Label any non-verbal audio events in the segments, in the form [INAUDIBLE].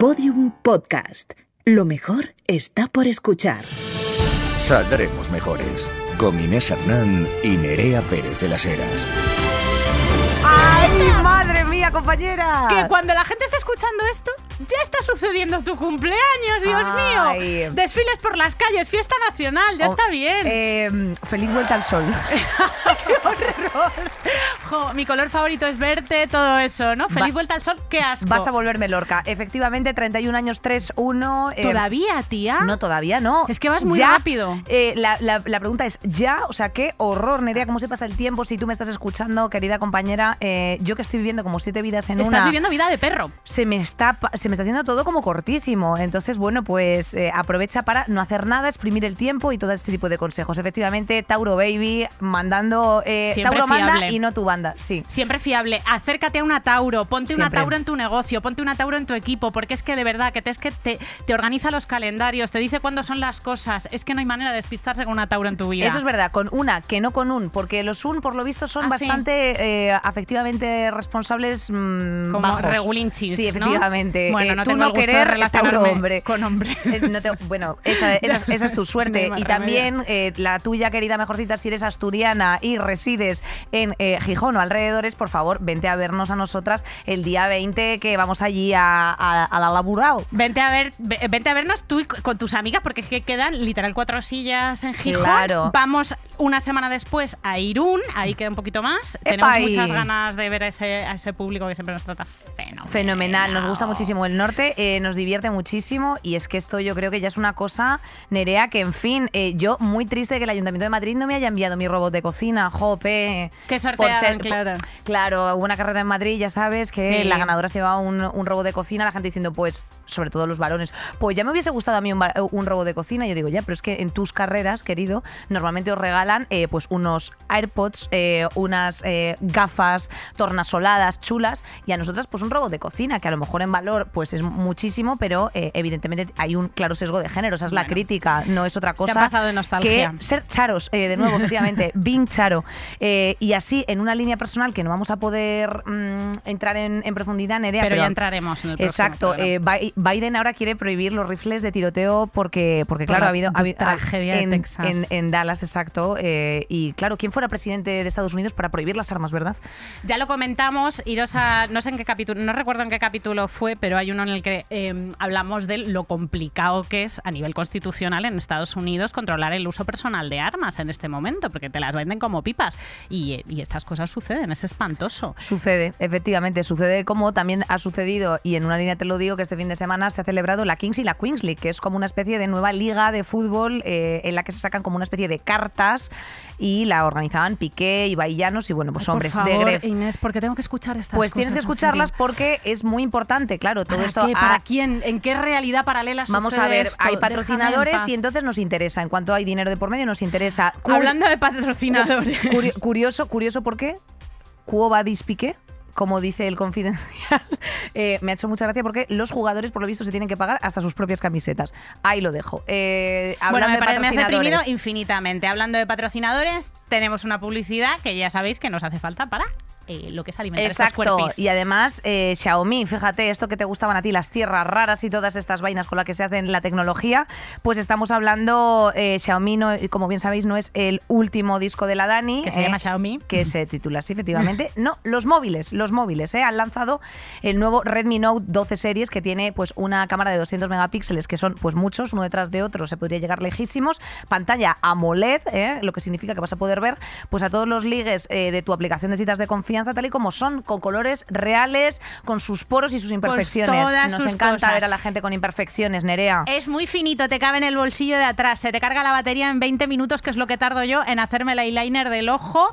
Podium Podcast. Lo mejor está por escuchar. Saldremos mejores con Inés Hernán y Nerea Pérez de las Heras. ¡Ay, madre mía, compañera! Que cuando la gente está escuchando esto, ya está sucediendo tu cumpleaños, Dios Ay. mío. Desfiles por las calles, fiesta nacional, ya Oh, está bien. eh, feliz vuelta al sol. [LAUGHS] Jo, mi color favorito es verte, todo eso, ¿no? Feliz Va- vuelta al sol, qué asco. Vas a volverme Lorca. Efectivamente, 31 años, 3, 1. eh, ¿Todavía, tía? No, todavía no. Es que vas muy Ya, rápido. eh, la, la- la pregunta es, ¿ya? O sea, qué horror, Nerea, cómo se pasa el tiempo si tú me estás escuchando, querida compañera. eh, yo que estoy viviendo como siete vidas en Estás una... viviendo vida de perro. se me está se me está haciendo todo como cortísimo. Entonces, bueno, pues eh, aprovecha para no hacer nada, exprimir el tiempo y todo este tipo de consejos. Efectivamente, Tauro Baby mandando eh, Tauro manda y no tu banda. Sí. Siempre fiable. Acércate a una Tauro, ponte una. Tauro en tu negocio, ponte una Tauro en tu equipo, porque es que de verdad que te, es que te, te organiza los calendarios, te dice cuándo son las cosas. Es que no hay manera de despistarse con una Tauro en tu vida. Eso es verdad, con una, que no con un, porque los un, por lo visto, son Ah, sí. bastante eh, afectivamente responsables mm, Como regulinchis, Sí, ¿no? efectivamente. Bueno, Eh, no tú tengo no el gusto de querer, relacionarme hombre. con hombres. Eh, no te- bueno, esa, [LAUGHS] esa- esa es tu suerte. No y también eh, la tuya, querida mejorcita, si eres asturiana y resides en eh, Gijón o alrededores, por favor, vente a vernos a nosotras el día 20 que vamos allí a, a- a la laboral. Vente a ver, ve- vente a vernos tú y con tus amigas, porque es que quedan literal cuatro sillas en Gijón. Claro. Vamos una semana después a Irún, ahí queda un poquito más. Epa, Tenemos muchas ganas de ver a ese, a ese público que siempre nos trata fenomenal. Fenomenal, nos gusta muchísimo el norte, eh, nos divierte muchísimo y es que esto yo creo que ya es una cosa, Nerea, que en fin, eh, yo muy triste que el Ayuntamiento de Madrid no me haya enviado mi robot de cocina, jope. Que por sortearon, claro. Claro, hubo una carrera en Madrid, ya sabes, que Sí. la ganadora se llevaba un, un robot de cocina, la gente diciendo, pues, sobre todo los varones, pues ya me hubiese gustado a mí un, va- un robot de cocina. Yo digo, ya, pero es que en tus carreras, querido, normalmente os regalan eh, pues unos AirPods, eh, unas eh, gafas tornasoladas, chulas, y a nosotras pues un robot de cocina, que a lo mejor en valor pues es muchísimo, pero eh, evidentemente hay un claro sesgo de género, esa es la crítica, no es otra Se cosa. ha pasado de nostalgia. Que ser charos, eh, de nuevo, [LAUGHS] efectivamente, Bing Charo. Eh, y así, en una línea personal que no vamos a poder mm, entrar en, en profundidad, Nerea. Pero ya entraremos en el próximo Exacto. Biden ahora quiere prohibir los rifles de tiroteo porque, porque Por claro, la ha habido, ha habido- tragedia de en, Texas. en- en Dallas, exacto. y claro, ¿quién fuera presidente de Estados Unidos para prohibir las armas, verdad? Ya lo comentamos, iros a, no sé en qué capítulo, no recuerdo en qué capítulo fue, pero hay uno en el que eh, hablamos de lo complicado que es a nivel constitucional en Estados Unidos controlar el uso personal de armas en este momento, porque te las venden como pipas. Y, y estas cosas suceden, es espantoso. Sucede, efectivamente, sucede como también ha sucedido, y en una línea te lo digo, que este fin de semana se ha celebrado la Kings y la Queens League, que es como una especie de nueva liga de fútbol eh, en la que se sacan como una especie de cartas y la organizaban Piqué y Baillanos y bueno, pues Ay, hombres por de Gref. Inés, ¿por qué tengo que escuchar estas Pues cosas? tienes que escucharlas porque es muy importante, claro, todo ¿Para quién? ¿En qué realidad paralela Vamos a ver, esto? hay en patrocinadores y entonces nos interesa. En cuanto hay dinero de por medio, nos interesa. Cur- Hablando de patrocinadores. [LAUGHS] Curio- curioso, curioso, ¿por qué? Quo vadis piqué? Como dice el confidencial, [LAUGHS] Eh, me ha hecho mucha gracia porque los jugadores, por lo visto, se tienen que pagar hasta sus propias camisetas. Ahí lo dejo. Eh, Bueno, me, parece, me has deprimido infinitamente. Hablando de patrocinadores, tenemos una publicidad que ya sabéis que nos hace falta para eh, lo que es alimentar Exacto, cuerpis. y además eh, Xiaomi, fíjate, esto que te gustaban a ti, las tierras raras y todas estas vainas con las que se hacen la tecnología, pues estamos hablando, eh, Xiaomi, no, como bien sabéis, no es el último disco de la Dani. Que se llama Xiaomi. Que se titula así, efectivamente. [LAUGHS] No, los móviles, los móviles, eh, han lanzado el nuevo Redmi Note 12 series que tiene pues una cámara de 200 megapíxeles, que son pues muchos, uno detrás de otro, se podría llegar lejísimos, pantalla AMOLED, lo que significa que vas a poder ver pues a todos los ligues de tu aplicación de citas de confianza tal y como son, con colores reales, con sus poros y sus imperfecciones. todas Nos encanta cosas. ver a la gente con imperfecciones, Nerea. Es muy finito, te cabe en el bolsillo de atrás. Se te carga la batería en 20 minutos, que es lo que tardo yo en hacerme el eyeliner del ojo.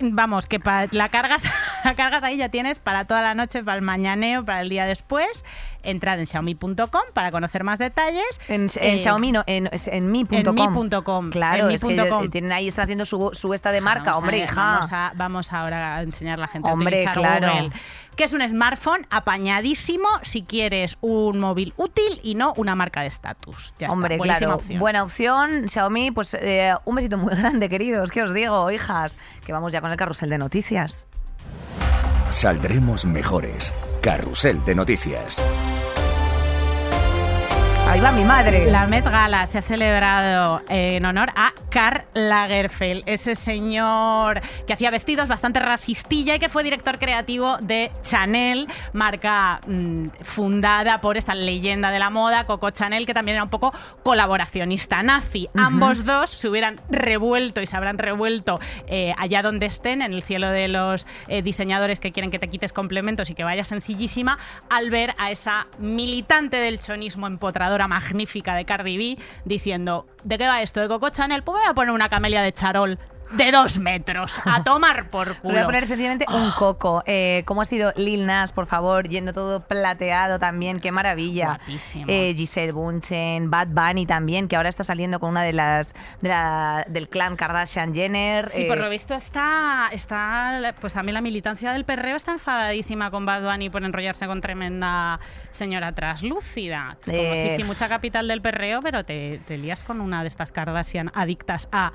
Vamos, que la cargas, [LAUGHS] la cargas ahí ya tienes para toda la noche, para el mañaneo, para el día después. Entrad en xiaomi.com para conocer más detalles. En, en Eh, Xiaomi, no, en, en mi.com. en mi.com, Claro, en es que mi.com. tienen ahí, están haciendo su, su esta de marca, Vamos a hombre, ver, hija. Vamos, a- vamos ahora a enseñar a la gente Hombre, a utilizar claro. Google, que es un smartphone apañadísimo si quieres un móvil útil y no una marca de estatus. Hombre, buenísima claro, opción. buena opción. Xiaomi, pues eh, un besito muy [LAUGHS] grande, queridos. ¿Qué os digo, hijas? Que vamos ya con el carrusel de noticias. Saldremos mejores. Carrusel de noticias. Mi madre. La Met Gala se ha celebrado en honor a Karl Lagerfeld, ese señor que hacía vestidos bastante racistilla y que fue director creativo de Chanel, marca mm, fundada por esta leyenda de la moda, Coco Chanel, que también era un poco colaboracionista nazi. Ambos dos se hubieran revuelto y se habrán revuelto eh, allá donde estén, en el cielo de los eh, diseñadores que quieren que te quites complementos y que vaya sencillísima, al ver a esa militante del chonismo empotradora magnífica de Cardi B diciendo, ¿de qué va esto? ¿De Coco Chanel? Pues voy a poner una camelia de charol de dos metros. A [LAUGHS] tomar por culo. Voy a poner sencillamente un coco. Eh, ¿Cómo ha sido Lil Nas, por favor? Yendo todo plateado también. Qué maravilla. Guapísimo. Eh, Giselle Bunchen, Bad Bunny también, que ahora está saliendo con una de las de la- del clan Kardashian Jenner. Sí, Eh, por lo visto está, está, pues también la militancia del perreo está enfadadísima con Bad Bunny por enrollarse con tremenda señora traslúcida. Es como, Eh, sí, sí, mucha capital del perreo, pero te, te lías con una de estas Kardashian adictas a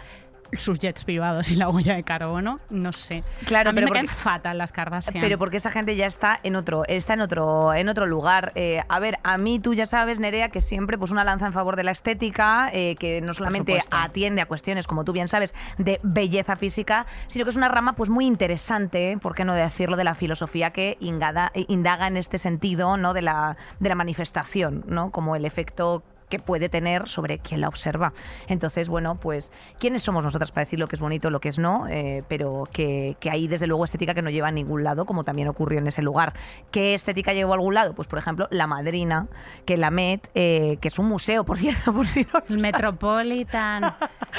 sus jets privados y la huella de carbono, no sé. Claro, a mí pero me porque- caen fatal las Kardashian. Pero porque esa gente ya está en otro, está en otro, en otro lugar. Eh, a ver, a mí tú ya sabes, Nerea, que siempre pues una lanza en favor de la estética, eh, que no solamente atiende a cuestiones, como tú bien sabes, de belleza física, sino que es una rama pues muy interesante, ¿por qué no decirlo, de la filosofía que ingada- indaga en este sentido, ¿no? De la, de la manifestación, ¿no? Como el efecto que puede tener sobre quien la observa. Entonces, bueno, pues, ¿quiénes somos nosotras para decir lo que es bonito, lo que es no? Eh, pero que, que hay, desde luego, estética que no lleva a ningún lado, como también ocurrió en ese lugar. ¿Qué estética llevó a algún lado? Pues, por ejemplo, la madrina, que la Met, eh, que es un museo, por [LAUGHS] cierto, por si no El. Metropolitan.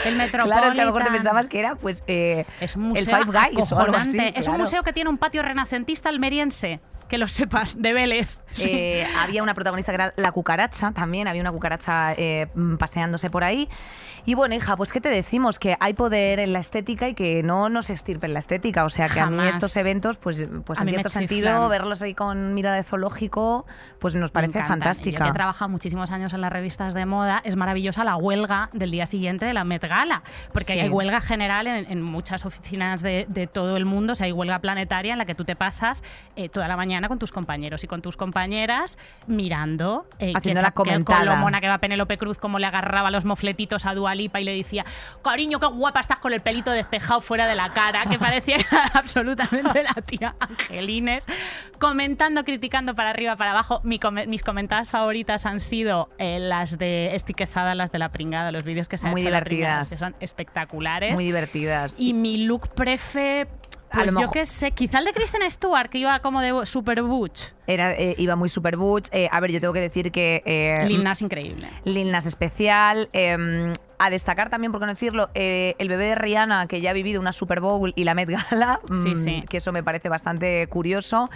El Metropolitan. [LAUGHS] Claro, es que a lo mejor te pensabas que era, pues, eh, Es un el museo Five Guys o algo así. Es un claro. museo que tiene un patio renacentista almeriense. Que lo sepas, de Vélez. Eh, había una protagonista que era la cucaracha, también había una cucaracha eh, mm, paseándose por ahí. Y bueno, hija, pues ¿qué te decimos? Que hay poder en la estética y que no nos estirpen la estética. O sea, que a mí estos eventos, pues, pues A en cierto sentido, verlos ahí con mirada de zoológico, pues nos parece. Y Yo fantástica. que he trabajado muchísimos años en las revistas de moda, es maravillosa la huelga del día siguiente de la Met Gala, porque Sí. hay huelga general en, en muchas oficinas de, de todo el mundo, o sea, hay huelga planetaria en la que tú te pasas eh, toda la mañana con tus compañeros y con tus compañeras mirando eh, Haciendo que la con lo mona que va Penélope Cruz, como le agarraba los mofletitos a Dualipa y le decía, cariño, qué guapa estás con el pelito despejado fuera de la cara, que parecía [LAUGHS] absolutamente la tía Angelines, comentando, criticando para arriba, para abajo. Mi mis comentadas favoritas han sido eh, las de Esti Quesada, las de la pringada, los vídeos que se han Muy hecho de la pringada, divertidas. que son espectaculares. Muy divertidas. y mi look prefe, A lo pues yo qué sé, quizá el de Kristen Stewart, que iba como de super butch. Era, eh, iba muy super butch. Eh, a ver, yo tengo que decir que... eh, Lil Nas increíble. Lil Nas especial. eh, a destacar también, por qué no decirlo, eh, el bebé de Rihanna, que ya ha vivido una Super Bowl y la Met Gala, Sí, mm, sí. que eso me parece bastante curioso.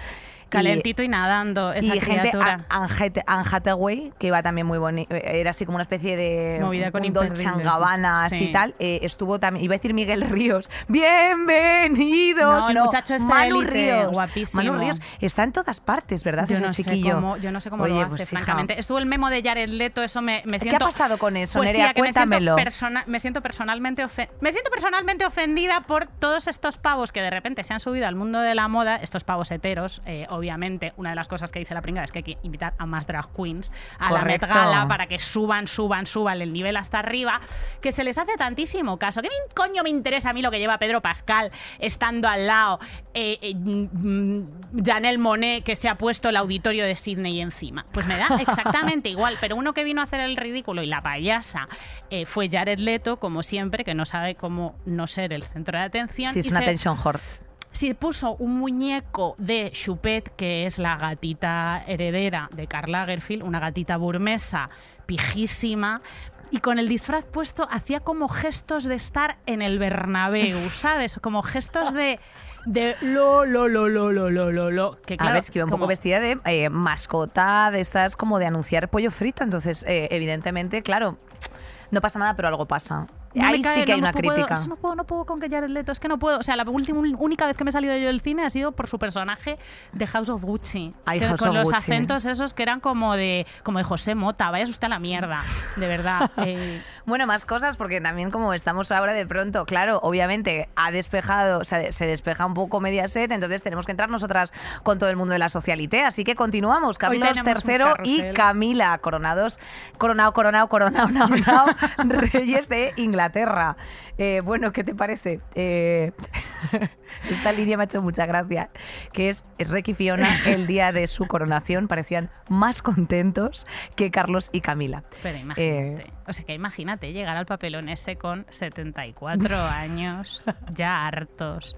Calentito y, nadando, Y, esa y gente, criatura. Hath- Anne Hathaway, que iba también muy bonito, era así como una especie de Movida con Dolce. Gabbana, así Sí. tal. eh, estuvo también, iba a decir Miguel Ríos, [LAUGHS] bienvenidos. No, el muchacho de Manu élite, Ríos. guapísimo. Manu Ríos está en todas partes, ¿verdad? Yo ese no, sé chiquillo. cómo, yo no sé cómo Oye, lo hace, pues, hija, francamente. Estuvo el memo de Jared Leto, eso me, me ¿Qué siento... ha pasado con eso, Pues, Nerea? tía, que me siento, Cuéntamelo. me siento personalmente me siento personalmente ofendida por todos estos pavos que de repente se han subido al mundo de la moda, estos pavos heteros, eh, obviamente, una de las cosas que dice la pringada es que hay que invitar a más drag queens a la Met. Gala para que suban, suban, suban el nivel hasta arriba, que se les hace tantísimo caso. ¿Qué me- coño me interesa a mí lo que lleva Pedro Pascal estando al lado? eh, eh, mm, Janelle Monet que se ha puesto el auditorio de Sydney encima. Pues me da [LAUGHS] exactamente igual, pero uno que vino a hacer el ridículo y la payasa eh, fue Jared Leto, como siempre, que no sabe cómo no ser el centro de atención. Sí, es y una se- tension horse. Se puso un muñeco de Chupet, que es la gatita heredera de Karl Lagerfeld, una gatita burmesa pijísima. Y con el disfraz puesto hacía como gestos de estar en el Bernabéu, [LAUGHS] ¿sabes? Como gestos de, de lo, lo, lo, lo, lo, lo, lo, lo. Que a claro, ver, es que iba un como- poco vestida de eh, mascota, de estas como de anunciar pollo frito. Entonces, eh, evidentemente, claro, no pasa nada, pero algo pasa. No Ahí cae, sí que no hay me una puedo- crítica. No puedo, no puedo con que Jared Leto, es que no puedo. O sea, la última, única vez que me he salido yo del cine ha sido por su personaje de House of Gucci. Ay, Que House con of los Gucci. acentos esos que eran como de, como de José Mota. Vaya usted a la mierda, de verdad. [LAUGHS] Eh, Bueno, más cosas, porque también como estamos ahora de pronto, claro, obviamente ha despejado, se, se despeja un poco Mediaset, entonces tenemos que entrar nosotras con todo el mundo de la socialité. Así que continuamos. Carlos III y. Camila, coronados, coronado, coronado, coronado, [LAUGHS] coronado, reyes de Inglaterra. Eh, bueno, ¿qué te parece? Eh, [LAUGHS] esta línea me ha hecho mucha gracia, que es, es Rek y Fiona el día de su coronación parecían más contentos que Carlos y Camila. Pero imagínate. Eh, O sea que imagínate llegar al papelón ese con 74 [LAUGHS] años, ya hartos.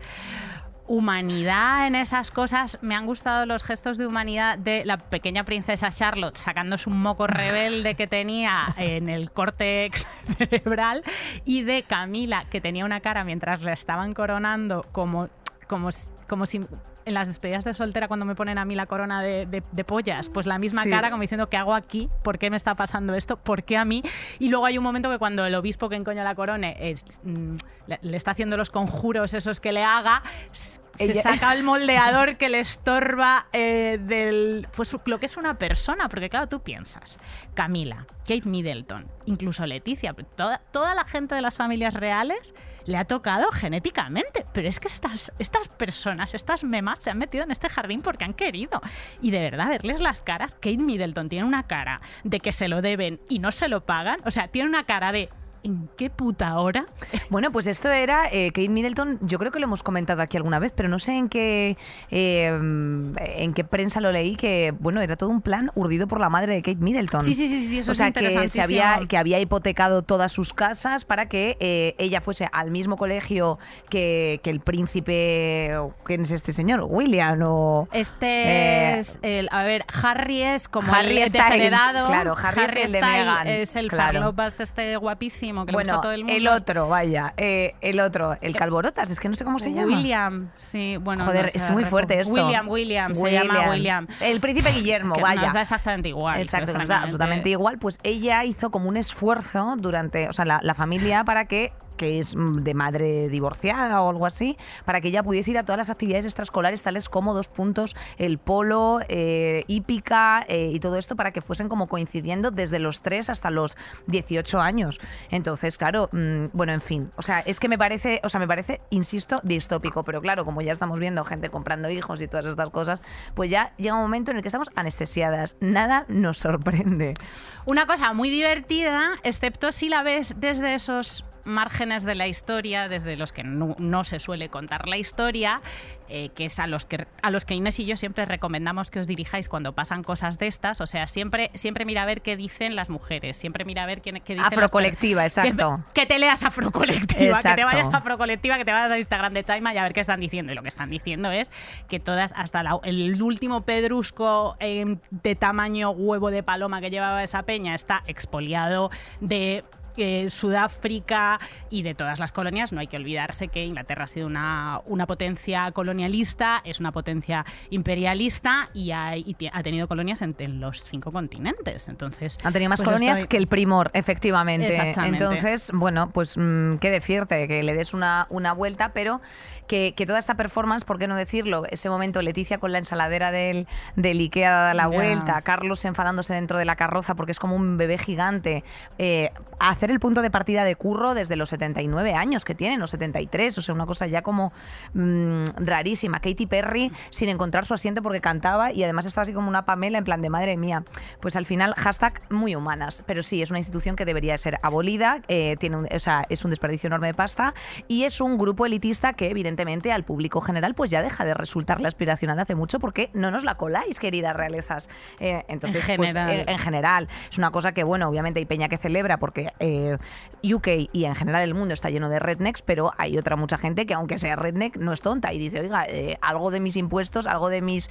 Humanidad en esas cosas. Me han gustado los gestos de humanidad de la pequeña princesa Charlotte sacándose un moco rebelde que tenía en el córtex [LAUGHS] cerebral y de Camila que tenía una cara mientras la estaban coronando como, como, como si en las despedidas de soltera cuando me ponen a mí la corona de, de- de pollas, pues la misma Sí. cara como diciendo ¿qué hago aquí? ¿Por qué me está pasando esto? ¿Por qué a mí? Y luego hay un momento que cuando el obispo que encoña la corone es, mm, le, le está haciendo los conjuros esos que le haga, se Ella- saca el [LAUGHS] moldeador que le estorba eh, del pues lo que es una persona, porque claro, tú piensas, Camila, Kate Middleton, incluso Leticia, toda, toda la gente de las familias reales le ha tocado genéticamente, pero es que estas, estas personas, estas memas se han metido en este jardín porque han querido. Y de verdad, verles las caras, Kate Middleton tiene una cara de que se lo deben y no se lo pagan, o sea, tiene una cara de ¿en qué puta hora? Bueno, pues esto era eh, Kate Middleton, yo creo que lo hemos comentado aquí alguna vez, pero no sé en qué eh, en qué prensa lo leí, que bueno, era todo un plan urdido por la madre de Kate Middleton. Sí, sí, sí, sí, eso o es sea, que se había, que había hipotecado todas sus casas para que eh, ella fuese al mismo colegio que, que el príncipe, ¿quién es este señor? William o... Este es el. A ver, Harry es como Harry el Styles, desheredado. claro, Harry es el de Meghan, Es el claro. este guapísimo que le gusta Bueno, a todo el mundo. el otro, vaya, eh, el otro, el Calborotas, es que no sé cómo se llama. William, sí, bueno. Joder, no sé, es muy fuerte esto. William, William, se llama William. El príncipe Guillermo, Que vaya. Nos da exactamente igual. Exacto, nos da absolutamente igual. Pues ella hizo como un esfuerzo durante, o sea, la, la familia para que que es mm, de madre divorciada o algo así, para que ella pudiese ir a todas las actividades extraescolares, tales como dos puntos, el polo, eh, hípica eh, y todo esto, para que fuesen como coincidiendo desde los 3 hasta los 18 años. Entonces, claro, mm, bueno, en fin, o sea, es que me parece, o sea, me parece, insisto, distópico, pero claro, como ya estamos viendo gente comprando hijos y todas estas cosas, pues ya llega un momento en el que estamos anestesiadas. Nada nos sorprende. Una cosa muy divertida, excepto si la ves desde esos márgenes de la historia, desde los que no, no se suele contar la historia, eh, que es a los que a los que Inés y yo siempre recomendamos que os dirijáis cuando pasan cosas de estas. O sea, siempre, siempre mira a ver qué dicen las mujeres, siempre mira a ver qué, qué dicen Afrocolectiva, exacto. Que, te leas Afrocolectiva, que te vayas a Afrocolectiva, que te vayas a Instagram de Chaima y a ver qué están diciendo. Y lo que están diciendo es que todas, hasta la- el último pedrusco eh, de tamaño huevo de paloma que llevaba esa peña está expoliado de eh, Sudáfrica y de todas las colonias. No hay que olvidarse que Inglaterra ha sido una, una potencia colonialista, es una potencia imperialista y, ha tenido colonias en, en los cinco continentes. Entonces, Han tenido más pues colonias estoy- que el primor, efectivamente. Exactamente. Entonces, bueno, pues mm, qué decirte, que le des una, una vuelta, pero que, que toda esta performance, ¿por qué no decirlo? Ese momento, Leticia con la ensaladera del, del Ikea dada la vuelta, Carlos enfadándose dentro de la carroza porque es como un bebé gigante, eh, hacer el punto de partida de curro desde los 79 años que tienen, los 73, o sea, una cosa ya como mm, rarísima. Katy Perry sin encontrar su asiento porque cantaba y además estaba así como una Pamela en plan de madre mía. Pues al final, hashtag muy humanas. Pero sí, es una institución que debería ser abolida, eh, tiene un- o sea, es un desperdicio enorme de pasta y es un grupo elitista que evidentemente al público general pues ya deja de resultarle aspiracional hace mucho porque no nos la coláis, queridas realezas. Eh, entonces, En pues, general. eh, en general, es una cosa que, bueno, obviamente hay peña que celebra porque eh, UK y en general el mundo está lleno de rednecks, pero hay otra mucha gente que aunque sea redneck no es tonta y dice, oiga, eh, algo de mis impuestos, algo de mis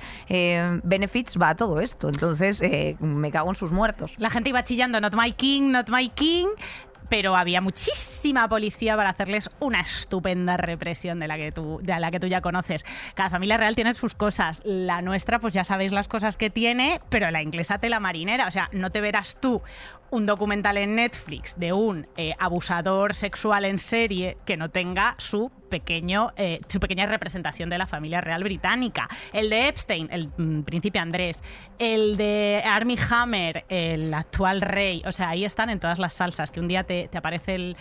benefits va a todo esto. Entonces, me cago en sus muertos. La gente iba chillando, not my king, not my king. Pero había muchísima policía para hacerles una estupenda represión de la que tú, de la que tú ya conoces. Cada familia real tiene sus cosas. La nuestra, pues ya sabéis las cosas que tiene, pero la inglesa tela marinera. O sea, no te verás tú un documental en Netflix de un eh, abusador sexual en serie que no tenga su pequeño eh, su pequeña representación de la familia real británica. El de Epstein el mm, príncipe Andrés. El de Armie Hammer el actual rey. O sea ahí están en todas las salsas que un día te, te aparece el,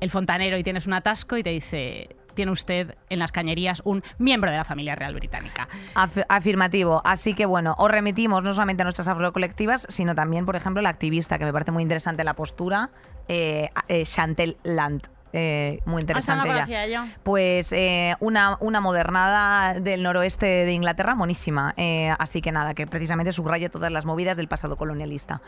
el fontanero y tienes un atasco y te dice tiene usted en las cañerías un miembro de la familia real británica. Af- afirmativo. Así que bueno, os remitimos no solamente a nuestras afrocolectivas, sino también, por ejemplo, la activista, que me parece muy interesante la postura, eh, eh, Chantel Land. Eh, muy no interesante ella. yo. Pues eh, una, una modernada del noroeste de Inglaterra, monísima. Eh, así que nada, que precisamente subraya todas las movidas del pasado colonialista.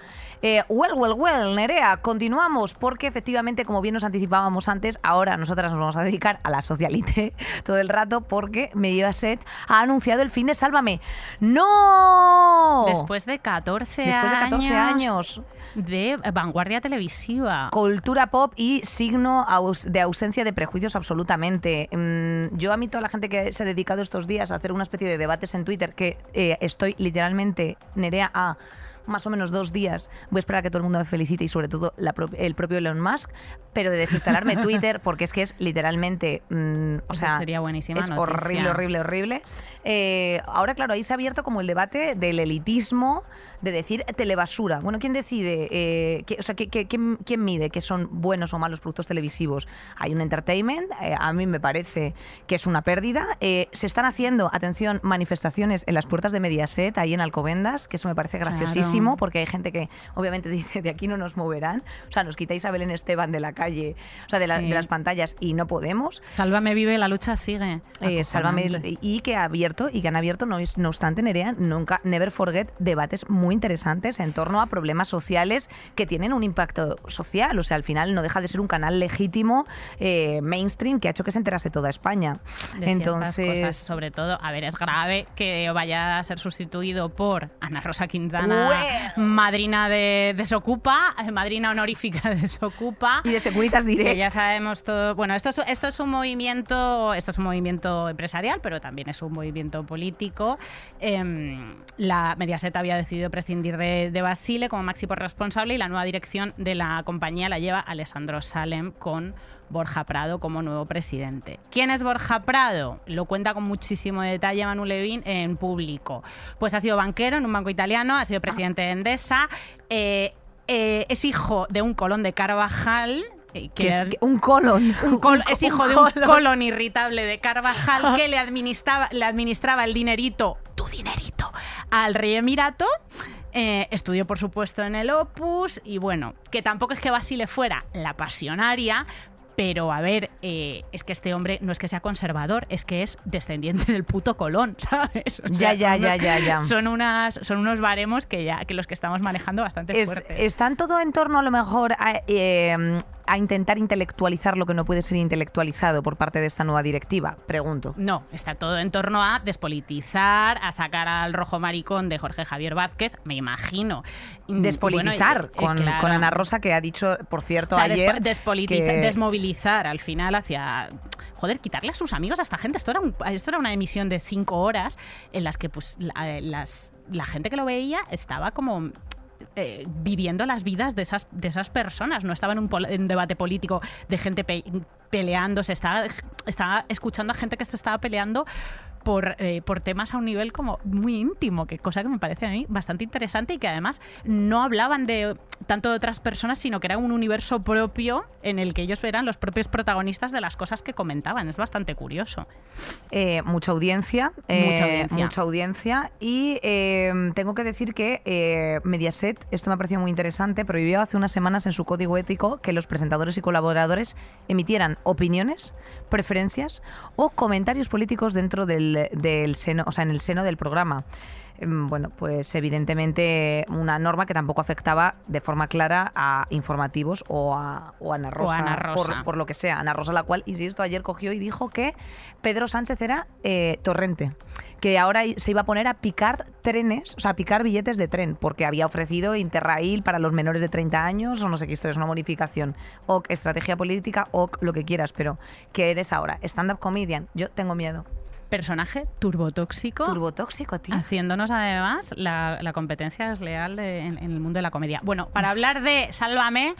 Well, well, well, Nerea, continuamos, porque efectivamente, como bien nos anticipábamos antes, ahora nosotras nos vamos a dedicar a la socialite [LAUGHS] todo el rato, porque Mediaset ha anunciado el fin de Sálvame. ¡No! Después de 14 Después de 14 años. De vanguardia televisiva. Cultura pop y signo de ausencia de prejuicios absolutamente. Mm, Yo a mí toda la gente que se ha dedicado estos días a hacer una especie de debates en Twitter, que eh, estoy literalmente, Nerea, a más o menos dos días, voy a esperar a que todo el mundo me felicite y sobre todo la pro- el propio Elon Musk, pero de desinstalarme [LAUGHS] Twitter porque es que es literalmente, mm, o sea, sería buenísima es noticia. horrible, horrible, horrible. Eh, ahora, claro, ahí se ha abierto como el debate del elitismo, de decir telebasura. Bueno, ¿quién decide? eh, qué- o sea, ¿qué- qué- quién, quién mide que son buenos o malos productos televisivos? Hay un entertainment, eh, a mí me parece que es una pérdida. Eh, se están haciendo, atención, manifestaciones en las puertas de Mediaset, ahí en Alcobendas, que eso me parece graciosísimo, Claro. Porque hay gente que obviamente [LAUGHS] dice, de aquí no nos moverán. O sea, nos quitáis a Belén Esteban de la calle, o sea, de, la- Sí. de las pantallas y no podemos. Sálvame vive, la lucha sigue. Eh, sálvame y que ha abierto y que han abierto no, no obstante Nerea nunca never forget debates muy interesantes en torno a problemas sociales que tienen un impacto social o sea al final no deja de ser un canal legítimo eh, mainstream que ha hecho que se enterase toda España de entonces cosas, sobre todo, a ver, es grave que vaya a ser sustituido por Ana Rosa Quintana, Well. Madrina de Desocupa, eh, madrina honorífica de Desocupa. y de Securitas que diré ya sabemos todo. Bueno, esto es, esto es un movimiento, esto es un movimiento empresarial, pero también es un movimiento político. Em, la Mediaset había decidido prescindir de, de Basile como máximo responsable y la nueva dirección de la compañía la lleva Alessandro Salem con Borja Prado como nuevo presidente. ¿Quién es Borja Prado? Lo cuenta con muchísimo detalle Manu Levin en público. Pues ha sido banquero en un banco italiano, ha sido presidente de Endesa, eh, eh, es hijo de un colón de Carvajal. eh, que es que- un colon [LAUGHS] un col- Un es hijo un de un colon. colon irritable de Carvajal que le administraba, le administraba el dinerito, tu dinerito, al rey emirato. Eh, estudió, por supuesto, en el Opus y bueno, que tampoco es que Basile fuera la pasionaria, pero a ver, eh, es que este hombre no es que sea conservador, es que es descendiente del puto Colón, [LAUGHS] ¿sabes? O Ya, ya, ya, unos- ya, ya. Son, unas, son unos baremos que ya que los que estamos manejando bastante Es- fuertes. están todo en torno a lo mejor a, eh, a intentar intelectualizar lo que no puede ser intelectualizado por parte de esta nueva directiva pregunto No, está todo en torno a despolitizar, a sacar al rojo maricón de Jorge Javier Vázquez, me imagino. Y, despolitizar bueno, con, claro. con Ana Rosa que ha dicho por cierto O sea, ayer despo- despolitiza- al final hacia. Joder, quitarle a sus amigos a esta gente. Esto era, esto era una emisión de cinco horas en las que pues la, las- la gente que lo veía estaba como. eh, viviendo las vidas de esas, de esas personas. No estaba en un, pol- debate político de gente pe- peleándose. Estaba, estaba escuchando a gente que se estaba peleando por, eh, por temas a un nivel como muy íntimo, que cosa que me parece a mí bastante interesante y que además no hablaban de tanto de otras personas, sino que era un universo propio en el que ellos eran los propios protagonistas de las cosas que comentaban. Es bastante curioso. Eh, mucha audiencia, eh, Mucha audiencia. mucha audiencia. Y eh, tengo que decir que eh, Mediaset, esto me ha parecido muy interesante, prohibió hace unas semanas en su código ético que los presentadores y colaboradores emitieran opiniones, preferencias o comentarios políticos dentro del, del seno, o sea, en el seno del programa. Em, Bueno, pues evidentemente una norma que tampoco afectaba de forma clara a informativos o a, o Ana Rosa, Ana Rosa. Por, por lo que sea. Ana Rosa, la cual, insisto, ayer cogió y dijo que Pedro Sánchez era eh, torrente, que ahora se iba a poner a picar trenes, o sea, a picar billetes de tren, porque había ofrecido Interrail para los menores de 30 años o no sé qué historia, es una modificación, o estrategia política, o lo que quieras, pero que eres ahora stand-up comedian, yo tengo miedo. Personaje turbotóxico. Turbotóxico, tío. Haciéndonos además la, la competencia desleal de- en, en el mundo de la comedia. Bueno, para hablar de Sálvame,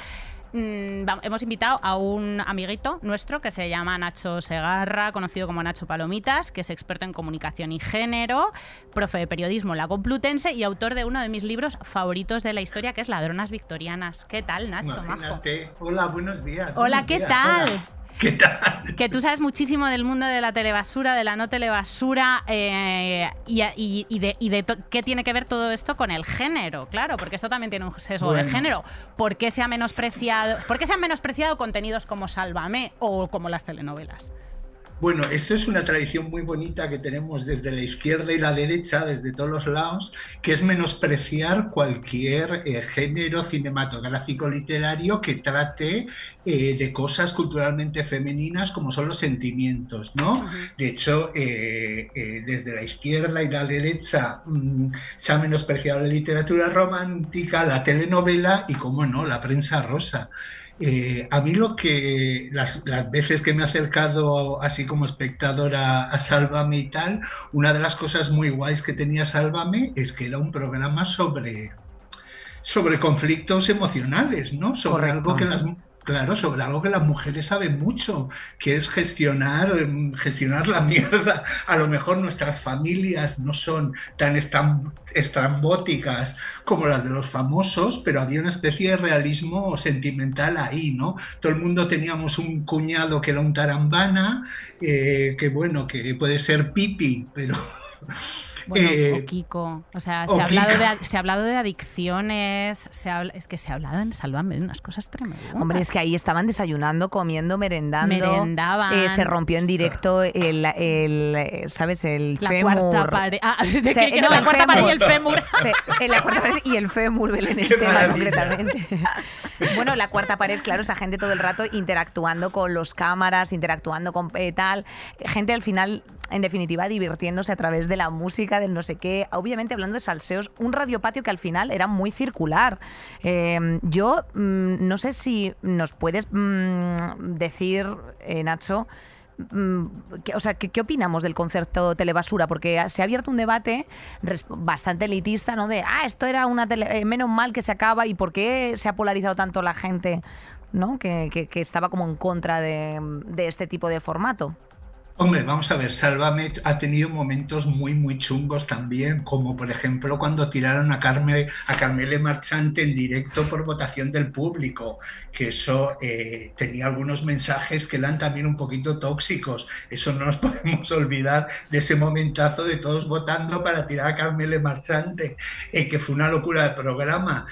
mm, hemos invitado a un amiguito nuestro que se llama Nacho Segarra, conocido como Nacho Palomitas, que es experto en comunicación y género, profe de periodismo en la Complutense y autor de uno de mis libros favoritos de la historia, que es Ladronas Victorianas. ¿Qué tal, Nacho? Majo? Imagínate. Hola, buenos días. Hola, buenos ¿qué días, tal? hola. ¿Qué tal? Que tú sabes muchísimo del mundo de la telebasura, de la no telebasura eh, y, y- y de, y de qué tiene que ver todo esto con el género, claro, porque esto también tiene un sesgo de género. ¿Por qué se ha menospreciado, por qué se han menospreciado contenidos como Sálvame o como las telenovelas? Bueno, esto es una tradición muy bonita que tenemos desde la izquierda y la derecha, desde todos los lados, que es menospreciar cualquier eh, género cinematográfico literario que trate eh, de cosas culturalmente femeninas como son los sentimientos, ¿no? De hecho, eh, desde la izquierda y la derecha mm, se ha menospreciado la literatura romántica, la telenovela y, como no, la prensa rosa. Eh, a mí lo que las, las veces que me he acercado así como espectadora a Sálvame y tal, una de las cosas muy guays que tenía Sálvame es que era un programa sobre, sobre conflictos emocionales, ¿no? Sobre Correcto. algo que las Claro, sobre algo que las mujeres saben mucho, que es gestionar, em, gestionar la [LAUGHS] mierda. A lo mejor nuestras familias no son tan estrambóticas como las de los famosos, pero había una especie de realismo sentimental ahí, ¿no? Todo el mundo teníamos un cuñado que era un tarambana, eh, que bueno, que puede ser pipi, pero [LAUGHS] Bueno, Eh, o Kiko. O sea, o se ha, hablado de, se ha hablado de adicciones, se habla- es que se ha hablado en Sálvame de unas cosas tremendas. Hombre, es que ahí estaban desayunando, comiendo, merendando. Merendaban. Eh, se rompió en directo el, el, eh, ¿sabes? El la fémur. cuarta pared. Ah, [LAUGHS] de O sea, no, la el cuarta pared y el fémur. Fe- en la cuarta pared y el fémur, [LAUGHS] Belén Esteban, concretamente. Bueno, la cuarta pared, claro, esa gente todo el rato interactuando con los cámaras, interactuando con eh, tal. Gente al final, en definitiva, divirtiéndose a través de la música, del no sé qué. Obviamente hablando de salseos, un radiopatio que al final era muy circular. Eh, yo mm, no sé si nos puedes mm, decir, eh, Nacho, Mm, ¿qué- O sea, ¿qué, opinamos del concepto telebasura? Porque se ha abierto un debate bastante elitista, ¿no? De, ah, esto era una tele eh, menos mal que se acaba y por qué se ha polarizado tanto la gente, ¿no? Que, estaba como en contra de este tipo de formato. Hombre, vamos a ver, Sálvame ha tenido momentos muy, muy chungos también, como por ejemplo cuando tiraron a, Carme, a Carmele Marchante en directo por votación del público, que eso eh, tenía algunos mensajes que eran también un poquito tóxicos. Eso no nos [LAUGHS] podemos olvidar de ese momentazo de todos votando para tirar a Carmele Marchante, eh, que fue una locura de programa.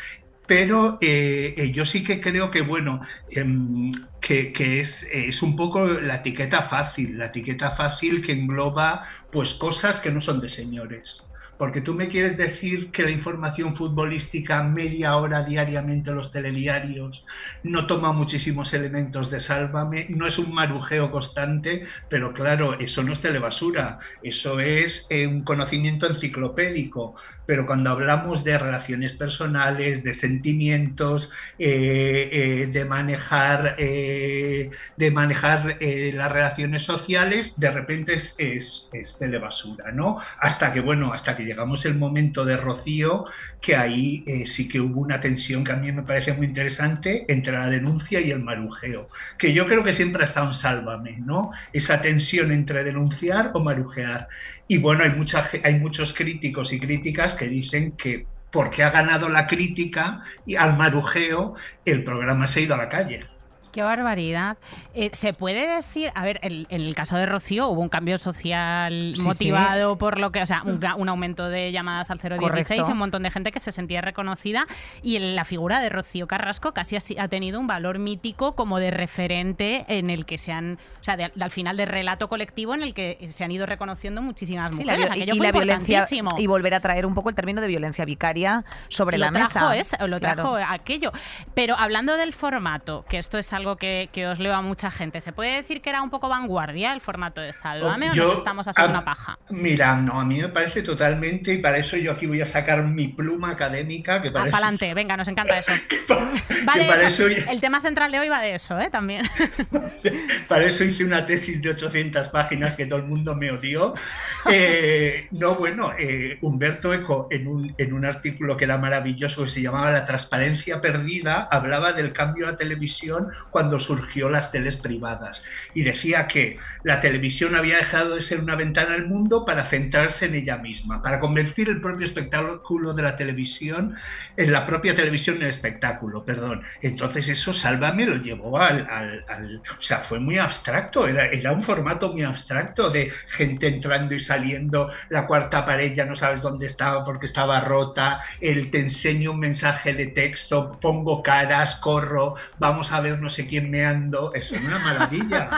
Pero eh, eh, yo sí que creo que, bueno, em, que, que es, es un poco la etiqueta fácil, la etiqueta fácil que engloba pues cosas que no son de señores. Porque tú me quieres decir que la información futbolística media hora diariamente en los telediarios no toma muchísimos elementos de sálvame, no es un marujeo constante, pero claro, eso no es telebasura, eso es eh, un conocimiento enciclopédico. Pero cuando hablamos de relaciones personales, de sentimientos, eh, eh, de manejar, de manejar las relaciones sociales, de repente es, es, es telebasura, ¿no? Hasta que, bueno, hasta que llegamos el momento de Rocío, que ahí eh, sí que hubo una tensión que a mí me parece muy interesante entre la denuncia y el marujeo, que yo creo que siempre ha estado en Sálvame, ¿no? Esa tensión entre denunciar o marujear. Y bueno, hay, mucha, hay muchos críticos y críticas que dicen que porque ha ganado la crítica y al marujeo, el programa se ha ido a la calle. Qué barbaridad. Eh, ¿Se puede decir, a ver, en el caso de Rocío hubo un cambio social Sí, motivado por lo que, o sea, un, aumento de llamadas al 016 Correcto. un montón de gente que se sentía reconocida y en la figura de Rocío Carrasco casi ha tenido un valor mítico como de referente en el que se han, o sea, de- al final de relato colectivo en el que se han ido reconociendo muchísimas Sí, la mujeres. Aquello y fue la violencia y volver a traer un poco el término de violencia vicaria sobre lo la trajo mesa. eso, lo trajo Claro. aquello. Pero hablando del formato, que esto es algo algo que, que os leo a mucha gente. ¿Se puede decir que era un poco vanguardia el formato de Sálvame o Yo- nos estamos haciendo a- una paja? Mira, no, a mí me parece totalmente, y para eso yo aquí voy a sacar mi pluma académica, que Ah, para adelante, [LAUGHS] venga, nos encanta eso. [LAUGHS] que Va de para eso. eso- El tema central de hoy va de eso, ¿eh? También. [LAUGHS] Para eso hice una tesis de 800 páginas que todo el mundo me odió. Eh, no, bueno, eh, Humberto Eco, en un, en un artículo que era maravilloso, que se llamaba La transparencia perdida, hablaba del cambio a la televisión cuando surgió las teles privadas. Y decía que la televisión había dejado de ser una ventana al mundo para centrarse en ella misma, para convertir el propio espectáculo de la televisión en la propia televisión en el espectáculo, perdón. Entonces eso, Sálvame, lo llevó al... al- al- o sea, fue muy abstracto, era, era un formato muy abstracto de gente entrando y saliendo, la cuarta pared ya no sabes dónde estaba porque estaba rota, el te enseño un mensaje de texto, pongo caras, corro, vamos a ver no sé quién meando, eso es una maravilla.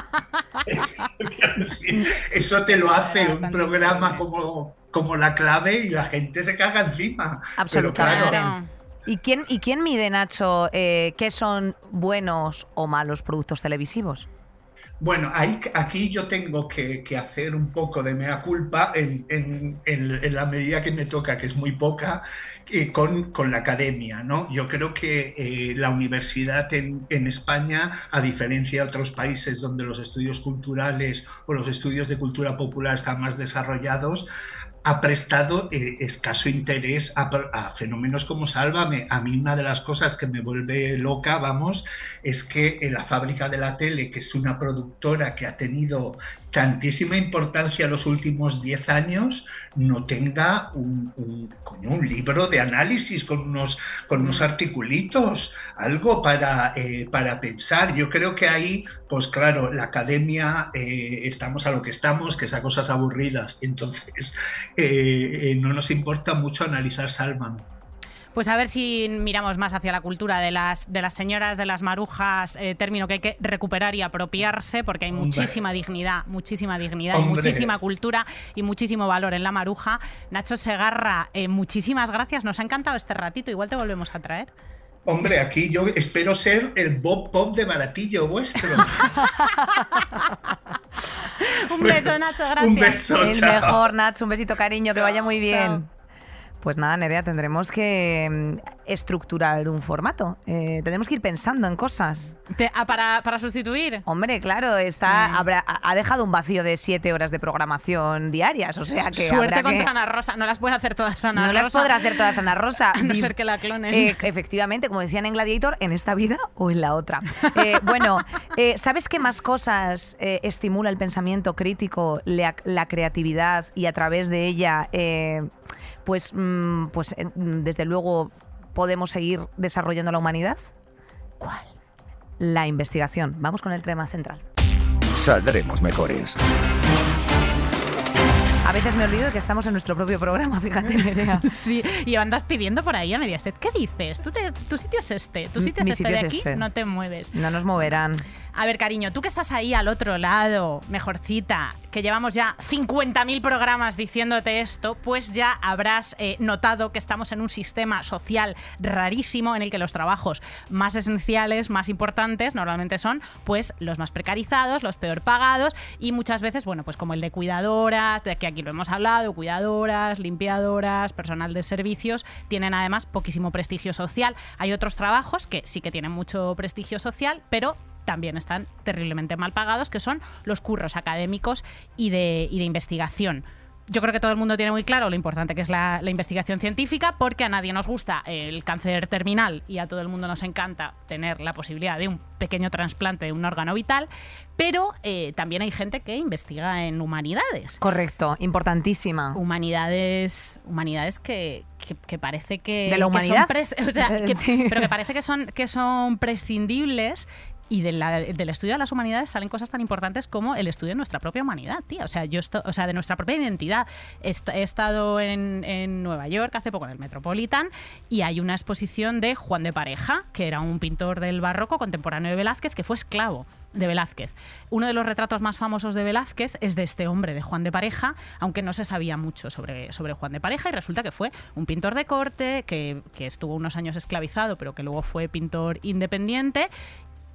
[LAUGHS] Eso, te lo hace un programa como, como la clave y la gente se caga encima. Pero Absolutamente. claro, ¿Y quién, ¿Y quién mide, Nacho, eh, qué son buenos o malos productos televisivos? Bueno, ahí, aquí yo tengo que, que hacer un poco de mea culpa en, en- en- en la medida que me toca, que es muy poca, eh, con, con la academia. ¿no? Yo creo que eh, la universidad en, en España, a diferencia de otros países donde los estudios culturales o los estudios de cultura popular están más desarrollados, ha prestado eh, escaso interés a, fenómenos como Sálvame. A mí una de las cosas que me vuelve loca, vamos, es que en la fábrica de la tele, que es una productora que ha tenido tantísima importancia en los últimos 10 años, no tenga un, un- coño, un libro de análisis con unos, con unos articulitos, algo para, eh, para pensar. Yo creo que ahí, pues claro, la academia, eh, estamos a lo que estamos, que es a cosas aburridas. Entonces, eh, no nos importa mucho analizar Sálvame. Pues a ver si miramos más hacia la cultura de las, de las señoras, de las marujas, eh, término que hay que recuperar y apropiarse, porque hay Hombre. muchísima dignidad, muchísima dignidad y Hombre. muchísima cultura y muchísimo valor en la maruja. Nacho Segarra, eh, muchísimas gracias, nos ha encantado este ratito, igual te volvemos a traer. Hombre, aquí yo espero ser el Bob Pop de baratillo vuestro. [LAUGHS] [LAUGHS] Un beso, Nacho, gracias. Un beso, El chao. mejor, Nacho. Un besito, cariño, que vaya muy bien. Chao. Pues nada, Nerea, tendremos que mm, estructurar un formato. Eh, tendremos que ir pensando en cosas. Te- ah, para, para sustituir. Hombre, claro, está, Sí. habrá- ha dejado un vacío de siete horas de programación diarias. O sea que Suerte habrá contra que- Ana Rosa, no las puede hacer todas Ana no las Rosa. podrá hacer todas Ana Rosa. [LAUGHS] A no ser que la clonen. Eh, efectivamente, como decían en Gladiator, en esta vida o en la otra. [LAUGHS] Eh, bueno, eh, ¿sabes qué más cosas eh, estimula el pensamiento crítico, la, la creatividad y a través de ella, pues, mm, pues mm, desde luego podemos seguir desarrollando la humanidad? ¿Cuál? La investigación. Vamos con el tema central. Saldremos mejores. A veces me olvido de que estamos en nuestro propio programa, [LAUGHS] fíjate, Nerea. Sí, y andas pidiendo por ahí a Mediaset. ¿Qué dices? ¿Tú te- tu sitio es este. Tu sitio es mi este sitio de es aquí. este. No te mueves. No nos moverán. A ver, cariño, tú que estás ahí al otro lado, mejorcita, que llevamos ya 50.000 programas diciéndote esto, pues ya habrás eh, notado que estamos en un sistema social rarísimo en el que los trabajos más esenciales, más importantes, normalmente son pues los más precarizados, los peor pagados y muchas veces, bueno, pues como el de cuidadoras, de que aquí lo hemos hablado, cuidadoras, limpiadoras, personal de servicios, tienen además poquísimo prestigio social. Hay otros trabajos que sí que tienen mucho prestigio social, pero también están terriblemente mal pagados, que son los curros académicos y de, y de investigación. Yo creo que todo el mundo tiene muy claro lo importante que es la, la investigación científica, porque a nadie nos gusta el cáncer terminal y a todo el mundo nos encanta tener la posibilidad de un pequeño trasplante de un órgano vital, pero eh, también hay gente que investiga en humanidades. Correcto, importantísima. Humanidades, humanidades que, que- que parece que. ¿De la que son humanidad? pres- o sea, [LAUGHS] que- Sí. Pero que parece que son, que son prescindibles. Y del estudio de las humanidades salen cosas tan importantes como el estudio de nuestra propia humanidad, tía. O sea, yo o sea, de nuestra propia identidad. He estado en, en Nueva York hace poco en el Metropolitan y hay una exposición de Juan de Pareja, que era un pintor del barroco contemporáneo de Velázquez, que fue esclavo de Velázquez. Uno de los retratos más famosos de Velázquez es de este hombre, de Juan de Pareja, aunque no se sabía mucho sobre, sobre Juan de Pareja y resulta que fue un pintor de corte que, que estuvo unos años esclavizado, pero que luego fue pintor independiente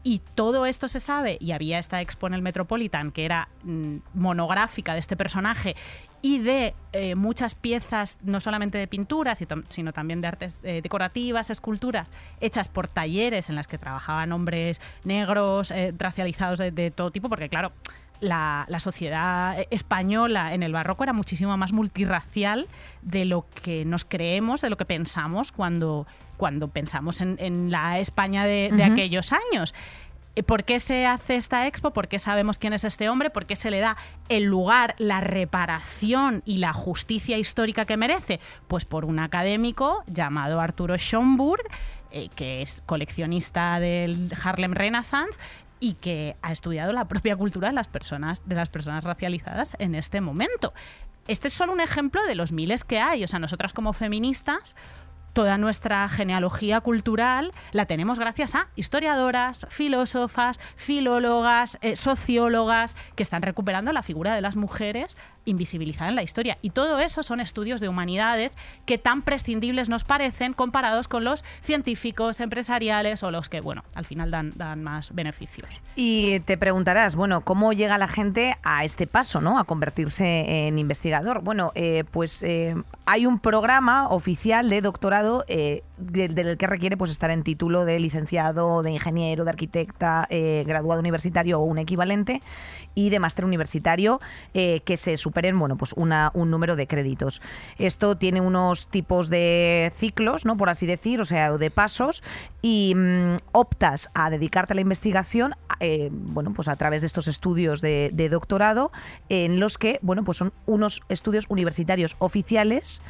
Y todo esto se sabe, y había esta expo en el Metropolitan que era mm, monográfica de este personaje y de eh, muchas piezas, no solamente de pinturas, sino también de artes eh, decorativas, esculturas, hechas por talleres en las que trabajaban hombres negros, eh, racializados de, todo tipo, porque claro, la, sociedad española en el barroco era muchísimo más multirracial de lo que nos creemos, de lo que pensamos cuando, cuando pensamos en, la España de, de aquellos años. Eh, ¿Por qué se hace esta expo? ¿Por qué sabemos quién es este hombre? ¿Por qué se le da el lugar, la reparación y la justicia histórica que merece? Pues por un académico llamado Arturo Schomburg, eh, que es coleccionista del Harlem Renaissance y que ha estudiado la propia cultura de las personas, de las personas racializadas en este momento. Este es solo un ejemplo de los miles que hay. O sea, nosotras como feministas toda nuestra genealogía cultural la tenemos gracias a historiadoras, filósofas, filólogas, eh, sociólogas que están recuperando la figura de las mujeres invisibilizada en la historia. Y todo eso son estudios de humanidades que tan prescindibles nos parecen comparados con los científicos, empresariales o los que, bueno, al final dan, dan más beneficios. Y te preguntarás, bueno, ¿cómo llega la gente a este paso, ¿no? A convertirse en investigador. Bueno, eh, pues eh, hay un programa oficial de doctorado eh, del, que requiere pues estar en título de licenciado, de ingeniero, de arquitecta, graduado universitario o un equivalente y de máster universitario que se superen bueno, pues una, un número de créditos. Esto tiene unos tipos de ciclos, ¿no? por así decir, o sea, de pasos, y mm, optas a dedicarte a la investigación eh, bueno, pues a través de estos estudios de, de doctorado, en los que bueno, pues son unos estudios universitarios oficiales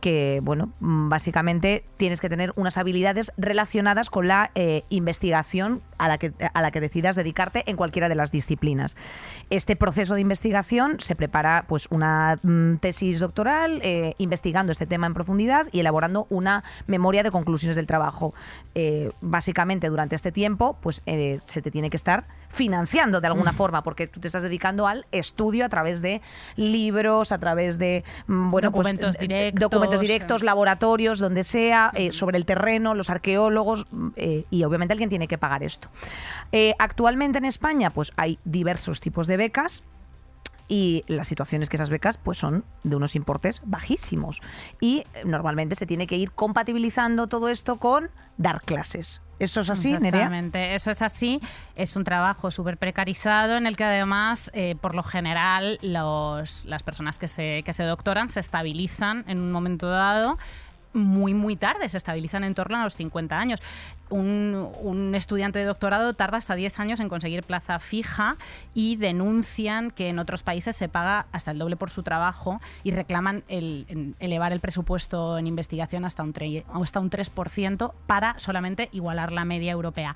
que, bueno, mm, básicamente tienes que tener unas habilidades relacionadas con la eh, investigación a la, que, a la que decidas dedicarte en cualquiera de las disciplinas. Este proceso de investigación se prepara pues una mm, tesis doctoral eh, investigando este tema en profundidad y elaborando una memoria de conclusiones del trabajo. Eh, básicamente durante este tiempo pues se te tiene que estar financiando de alguna mm. forma porque tú te estás dedicando al estudio a través de libros, a través de bueno, pues, documentos directos, documentos directos, laboratorios, donde sea, sobre el terreno, los arqueólogos y obviamente alguien tiene que pagar esto. Eh, actualmente en España pues hay diversos tipos de becas y la situación es que esas becas pues son de unos importes bajísimos y eh, normalmente se tiene que ir compatibilizando todo esto con dar clases. ¿Eso es así, Exactamente, eso es así. Es un trabajo súper precarizado en el que además, eh, por lo general, los, las personas que se, que se doctoran se estabilizan en un momento dado muy, muy tarde, se estabilizan en torno a los 50 años. Un, estudiante de doctorado tarda hasta 10 años en conseguir plaza fija y denuncian que en otros países se paga hasta el doble por su trabajo y reclaman el, elevar el presupuesto en investigación hasta un, hasta un 3% para solamente igualar la media europea.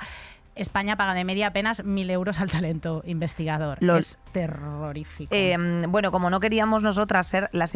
España paga de media apenas mil euros al talento investigador. Es terrorífico. Em, bueno, como no queríamos nosotras ser las,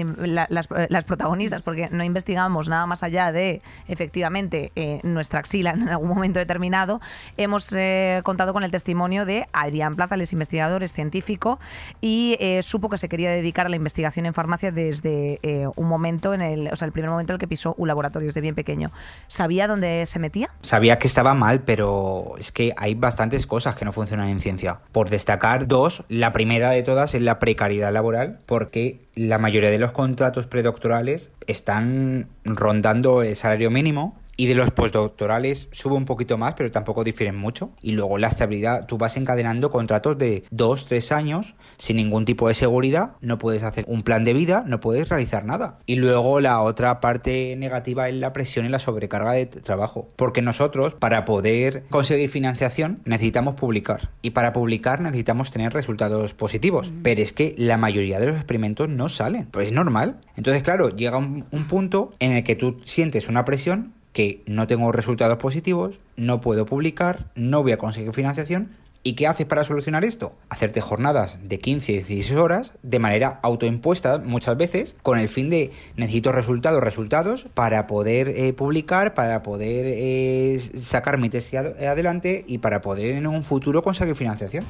las, protagonistas, porque no investigamos nada más allá de, efectivamente, eh, nuestra axila en algún momento determinado, hemos eh, contado con el testimonio de Adrián Plaza, el investigador, es científico, y eh, supo que se quería dedicar a la investigación en farmacia desde un momento, en el, o sea, el primer momento en el que pisó un laboratorio, desde bien pequeño. ¿Sabía dónde se metía? Sabía que estaba mal, pero es que hay bastantes cosas que no funcionan en ciencia. Por destacar dos, la primera de todas es la precariedad laboral, porque la mayoría de los contratos predoctorales están rondando el salario mínimo y de los postdoctorales sube un poquito más, pero tampoco difieren mucho. Y luego la estabilidad, tú vas encadenando contratos de dos, tres años sin ningún tipo de seguridad, no puedes hacer un plan de vida, no puedes realizar nada. Y luego la otra parte negativa es la presión y la sobrecarga de trabajo. Porque nosotros, para poder conseguir financiación, necesitamos publicar. Y para publicar necesitamos tener resultados positivos. Pero es que la mayoría de los experimentos no salen. Pues es normal. Entonces, claro, llega un, un punto en el que tú sientes una presión que no tengo resultados positivos, no puedo publicar, no voy a conseguir financiación. ¿Y qué haces para solucionar esto? Hacerte jornadas de 15 y 16 horas de manera autoimpuesta muchas veces con el fin de necesito resultados, resultados para poder eh, publicar, para poder eh, sacar mi tesis adelante y para poder en un futuro conseguir financiación.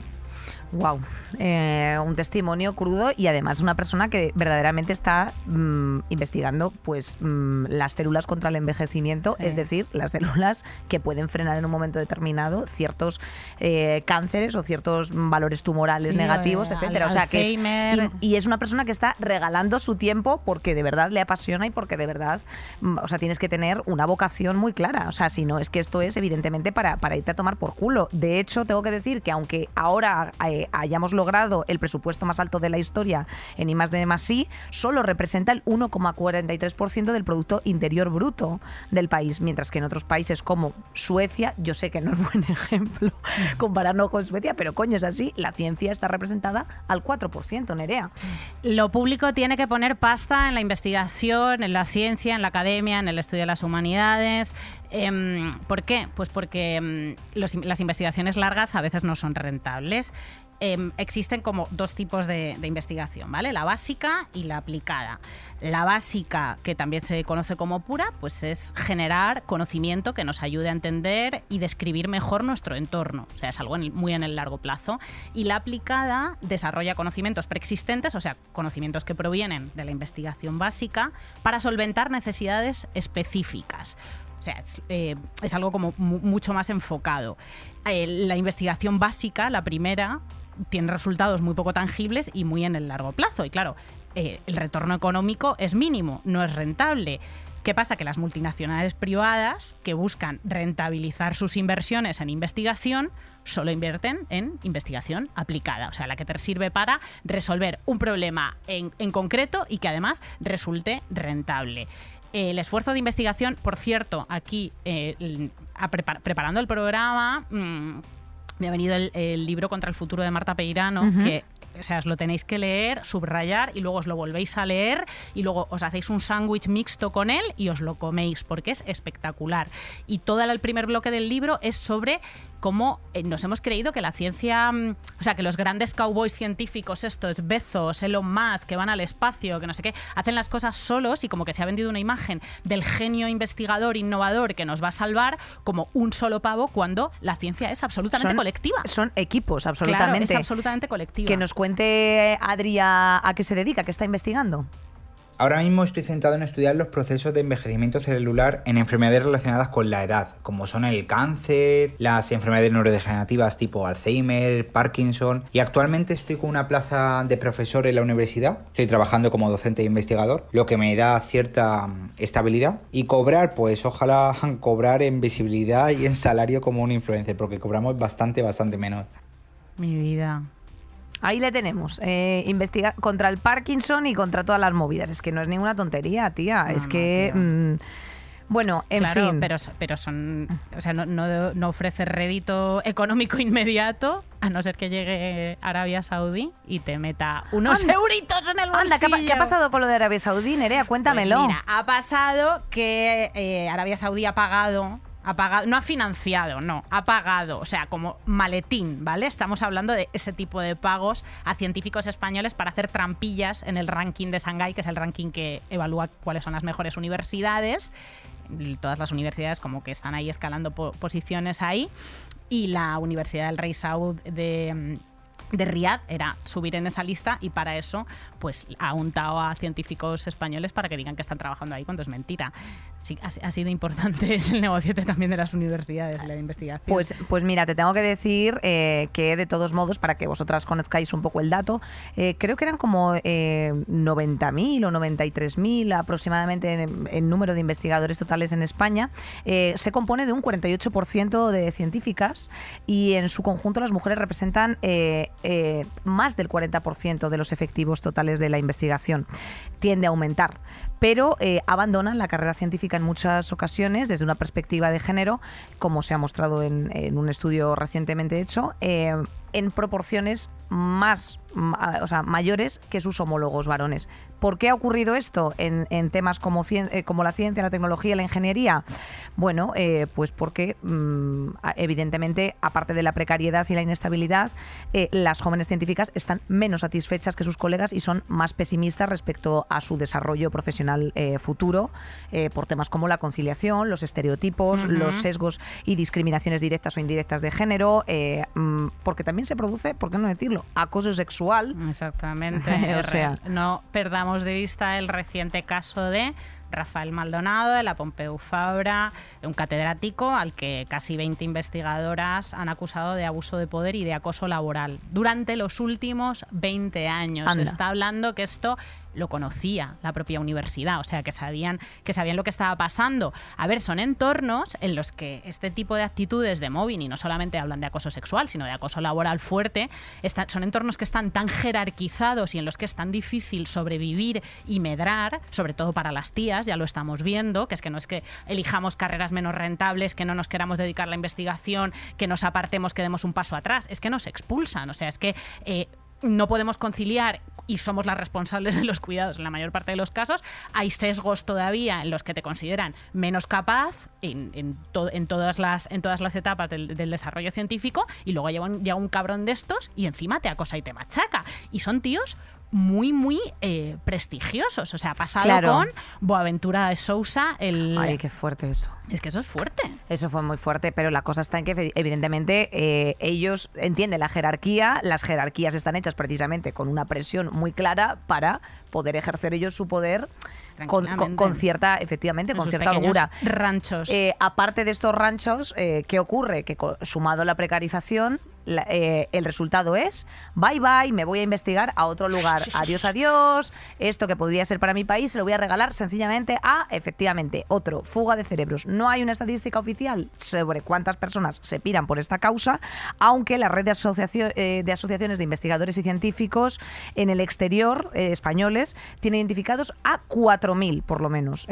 Wow, eh, un testimonio crudo y además una persona que verdaderamente está mm, investigando pues mm, las células contra el envejecimiento, Sí. es decir, las células que pueden frenar en un momento determinado ciertos eh, cánceres o ciertos valores tumorales Sí, negativos, eh, etcétera. O sea que es, y es una persona que está regalando su tiempo porque de verdad le apasiona y porque de verdad, mm, o sea, tienes que tener una vocación muy clara. O sea, si no, es que esto es evidentemente para, para irte a tomar por culo. De hecho, tengo que decir que aunque ahora hayamos logrado el presupuesto más alto de la historia en I más de I, solo representa el 1,43% del Producto Interior Bruto del país, mientras que en otros países como Suecia, yo sé que no es buen [LAUGHS] ejemplo compararnos con Suecia, pero coño, es así, la ciencia está representada al 4%, Nerea. Lo público tiene que poner pasta en la investigación, en la ciencia, en la academia, en el estudio de las humanidades. Em, ¿Por qué? Pues porque em, las investigaciones largas a veces no son rentables. Em, existen como dos tipos de, investigación, ¿vale? La básica y la aplicada. La básica, que también se conoce como pura, pues es generar conocimiento que nos ayude a entender y describir mejor nuestro entorno. O sea, es algo muy en el largo plazo. Y la aplicada desarrolla conocimientos preexistentes, o sea, conocimientos que provienen de la investigación básica, para solventar necesidades específicas. O sea, es, eh, algo como mu- mucho más enfocado. Eh, la investigación básica, la primera, tiene resultados muy poco tangibles y muy en el largo plazo. Y claro, eh, el retorno económico es mínimo, no es rentable. ¿Qué pasa? Que las multinacionales privadas que buscan rentabilizar sus inversiones en investigación solo invierten en investigación aplicada, o sea, la que te sirve para resolver un problema en, en concreto y que además resulte rentable. El esfuerzo de investigación, por cierto, aquí eh, preparando el programa, mm, me ha venido el, el libro Contra el futuro de Marta Peirano, que o sea, os lo tenéis que leer, subrayar y luego os lo volvéis a leer y luego os hacéis un sándwich mixto con él y os lo coméis porque es espectacular. Y todo el primer bloque del libro es sobre cómo eh, nos hemos creído que la ciencia, mm, o sea, que los grandes cowboys científicos, estos Bezos, Elon Musk, que van al espacio, que no sé qué, hacen las cosas solos y como que se ha vendido una imagen del genio investigador, innovador que nos va a salvar como un solo pavo cuando la ciencia es absolutamente Son- colectiva. Son equipos, Claro, absolutamente. es absolutamente colectiva. Que nos cuente Adri a, a qué se dedica, qué está investigando. Ahora mismo estoy centrado en estudiar los procesos de envejecimiento celular en enfermedades relacionadas con la edad, como son el cáncer, las enfermedades neurodegenerativas tipo Alzheimer, Parkinson, y actualmente estoy con una plaza de profesor en la universidad, estoy trabajando como docente e investigador, lo que me da cierta mm, estabilidad, y cobrar, pues ojalá [LAUGHS] cobrar en visibilidad y en salario como un influencer, porque cobramos bastante, bastante menos. Mi vida. Ahí le tenemos. Eh, investiga contra el Parkinson y contra todas las movidas. Es que no es ninguna tontería, tía. No, es no, que. tía. mm, bueno, en claro, fin. pero, pero son. O sea, no, no, no ofrece rédito económico [LAUGHS] inmediato, a no ser que llegue Arabia Saudí y te meta unos Anda. euritos en el bolsillo. Anda, ¿qué ha, pa- qué ha pasado con lo de Arabia Saudí, Nerea? Pues Cuéntamelo. mira, ha pasado que eh, Arabia Saudí ha pagado. No ha financiado, no, ha pagado, o sea, como maletín, ¿vale? Estamos hablando de ese tipo de pagos a científicos españoles para hacer trampillas en el ranking de Shanghái, que es el ranking que evalúa cuáles son las mejores universidades. Todas las universidades como que están ahí escalando po- posiciones ahí. Y la Universidad del Rey Saud de, mm, de Riyadh era subir en esa lista y para eso pues ha untado a científicos españoles para que digan que están trabajando ahí cuando es mentira. Sí, ha, sido importante [LAUGHS] es el negociete también de las universidades, la investigación. Pues, pues mira, te tengo que decir eh, que de todos modos, para que vosotras conozcáis un poco el dato, eh, creo que eran como eh, 90.000 o 93.000 aproximadamente en, en número de investigadores totales en España. Eh, se compone de un 48% de científicas y en su conjunto las mujeres representan eh, más del 40% de los efectivos totales de la investigación. Tiende a aumentar, pero eh, abandonan la carrera científica en muchas ocasiones desde una perspectiva de género, como se ha mostrado en, un estudio recientemente hecho, eh, en proporciones más, o sea, mayores que sus homólogos varones. ¿Por qué ha ocurrido esto en, temas eh, como la ciencia, la tecnología la ingeniería? Bueno, pues porque mm, evidentemente, aparte de la precariedad y la inestabilidad, las jóvenes científicas están menos satisfechas que sus colegas y son más pesimistas respecto a su desarrollo profesional eh, futuro eh, por temas como la conciliación, los estereotipos, los sesgos y discriminaciones directas o indirectas de género, eh, mm, porque también se produce, ¿por qué no decirlo?, acoso sexual. Exactamente. [LAUGHS] O sea. no perdamos de vista el reciente caso de Rafael Maldonado de la Pompeu Fabra, un catedrático al que casi 20 investigadoras han acusado de abuso de poder y de acoso laboral durante los últimos 20 años. Anda. Se está hablando que esto lo conocía la propia universidad, o sea, que sabían, que sabían lo que estaba pasando. A ver, son entornos en los que este tipo de actitudes de mobbing, y no solamente hablan de acoso sexual, sino de acoso laboral fuerte, son entornos que están tan jerarquizados y en los que es tan difícil sobrevivir y medrar, sobre todo para las tías, ya lo estamos viendo, que es que no es que elijamos carreras menos rentables, que no nos queramos dedicar a la investigación, que nos apartemos, que demos un paso atrás, es que nos expulsan, o sea, es que... eh, no podemos conciliar y somos las responsables de los cuidados en la mayor parte de los casos, hay sesgos todavía en los que te consideran menos capaz en, en to- en todas, las, en todas las etapas del, del desarrollo científico y luego llega un, llega un cabrón de estos y encima te acosa y te machaca. Y son tíos muy, muy eh, prestigiosos. O sea, ha pasado Claro. con Boaventura de Sousa, el... Ay, qué fuerte eso. Es que eso es fuerte. Eso fue muy fuerte, pero la cosa está en que evi- evidentemente eh, ellos entienden la jerarquía, las jerarquías están hechas precisamente con una presión muy clara para poder ejercer ellos su poder con, con- cierta, efectivamente, En con cierta holgura. ranchos. Eh, aparte de estos ranchos, ¿qué ocurre? Que sumado a la precarización, la- eh, el resultado es bye bye, me voy a investigar a otro lugar. [LAUGHS] Adiós, adiós. Esto que podría ser para mi país se lo voy a regalar sencillamente a, efectivamente, otro, fuga de cerebros. No hay una estadística oficial sobre cuántas personas se piran por esta causa, aunque la red de, eh, de asociaciones de investigadores y científicos en el exterior, eh, españoles, tiene identificados a 4.000 por lo menos.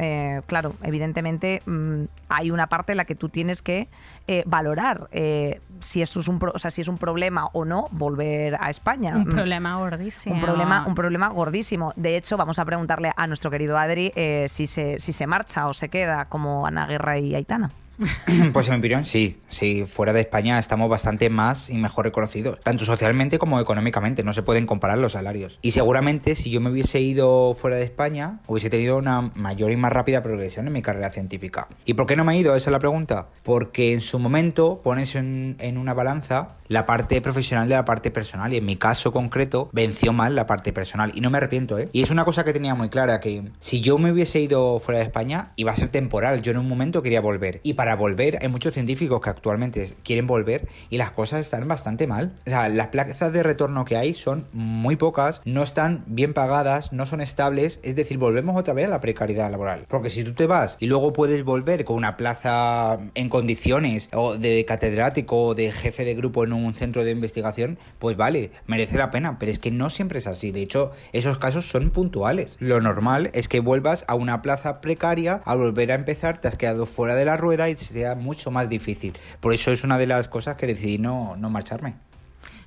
Claro, evidentemente mm, hay una parte en la que tú tienes que eh, valorar eh, si esto es un, pro- o sea, si es un problema o no volver a España. un Mm, problema gordísimo. un problema, un problema gordísimo. De hecho, vamos a preguntarle a nuestro querido Adri eh, si, se, si se marcha o se queda como Ana Guerra y Aitana. [CLEARS THROAT] Pues en mi opinión, sí. Sí, fuera de España estamos bastante más y mejor reconocidos, tanto socialmente como económicamente. No se pueden comparar los salarios. Y seguramente si yo me hubiese ido fuera de España, hubiese tenido una mayor y más rápida progresión en mi carrera científica. ¿Y por qué no me he ido? Esa es la pregunta. Porque en su momento pones en, en una balanza la parte profesional de la parte personal. Y en mi caso concreto, venció mal la parte personal. Y no me arrepiento, ¿eh? Y es una cosa que tenía muy clara, que si yo me hubiese ido fuera de España, iba a ser temporal. Yo en un momento quería volver. Y para volver, hay muchos científicos que actualmente quieren volver y las cosas están bastante mal. O sea, las plazas de retorno que hay son muy pocas, no están bien pagadas, no son estables. Es decir, volvemos otra vez a la precariedad laboral. Porque si tú te vas y luego puedes volver con una plaza en condiciones o de catedrático o de jefe de grupo en un centro de investigación, pues vale, merece la pena. Pero es que no siempre es así. De hecho, esos casos son puntuales. Lo normal es que vuelvas a una plaza precaria, al volver a empezar te has quedado fuera de la rueda y sea mucho más difícil. Por eso es una de las cosas que decidí no, no marcharme.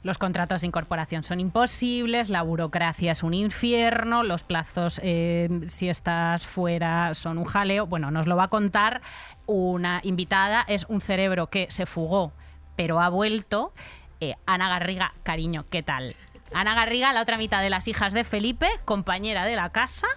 Los contratos de incorporación son imposibles, la burocracia es un infierno, los plazos, eh, si estás fuera, son un jaleo. Bueno, nos lo va a contar una invitada, es un cerebro que se fugó, pero ha vuelto. Eh, Ana Garriga, cariño, ¿qué tal? Ana Garriga, la otra mitad de las hijas de Felipe, compañera de la casa,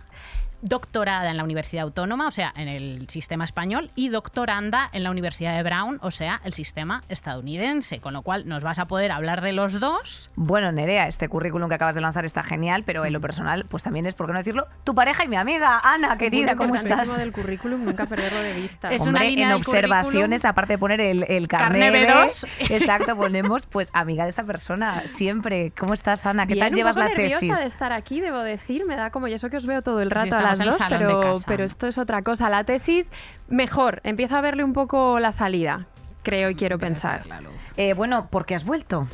doctorada en la Universidad Autónoma, o sea, en el sistema español, y doctoranda en la Universidad de Brown, o sea, el sistema estadounidense. Con lo cual nos vas a poder hablar de los dos. Bueno, Nerea, este currículum que acabas de lanzar está genial, pero en lo personal, pues también es, por qué no decirlo, tu pareja y mi amiga. Ana, querida, ¿cómo estás? Del currículum, nunca perderlo de vista. Es Hombre, una línea en observaciones, aparte de poner el, el Carné carné B2. Exacto, [LAUGHS] ponemos, pues, amiga de esta persona, siempre. ¿Cómo estás, Ana? ¿Qué Bien, tal un llevas poco la nerviosa tesis? de estar aquí, debo decir. Me da como, y eso que os veo todo el Sí, rato a las dos, pero, pero esto es otra cosa. La tesis, mejor. Empiezo a verle un poco la salida, creo y quiero pensar. Eh, bueno, ¿por qué has vuelto?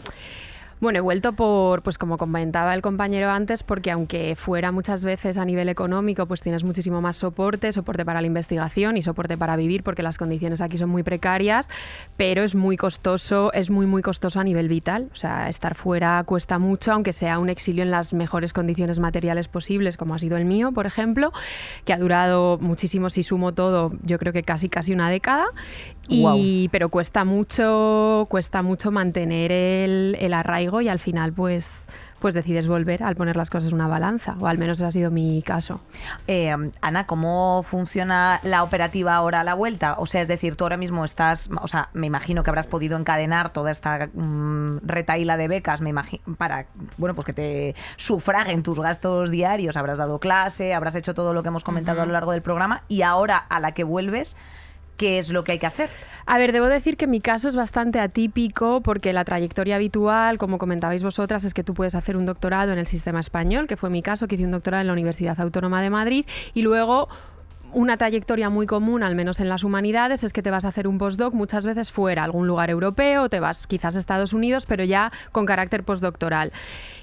Bueno, he vuelto por, pues como comentaba el compañero antes, porque aunque fuera muchas veces a nivel económico, pues tienes muchísimo más soporte, soporte para la investigación y soporte para vivir, porque las condiciones aquí son muy precarias, pero es muy costoso, es muy, muy costoso a nivel vital. O sea, estar fuera cuesta mucho, aunque sea un exilio en las mejores condiciones materiales posibles, como ha sido el mío, por ejemplo, que ha durado muchísimo, si sumo todo, yo creo que casi, casi una década. Y, Pero cuesta mucho, cuesta mucho mantener el, el arraigo y al final, pues pues decides volver al poner las cosas en una balanza, o al menos ese ha sido mi caso. Eh, Ana, ¿cómo funciona la operativa ahora a la vuelta? O sea, es decir, tú ahora mismo estás, o sea, me imagino que habrás podido encadenar toda esta retaíla de becas, me imagino, para, bueno, pues que te sufraguen tus gastos diarios, habrás dado clase, habrás hecho todo lo que hemos comentado a lo largo del programa, y ahora a la que vuelves, ¿qué es lo que hay que hacer? A ver, debo decir que mi caso es bastante atípico porque la trayectoria habitual, como comentabais vosotras, es que tú puedes hacer un doctorado en el sistema español, que fue mi caso, que hice un doctorado en la Universidad Autónoma de Madrid, y luego una trayectoria muy común, al menos en las humanidades, es que te vas a hacer un postdoc muchas veces fuera, algún lugar europeo, te vas quizás a Estados Unidos, pero ya con carácter postdoctoral.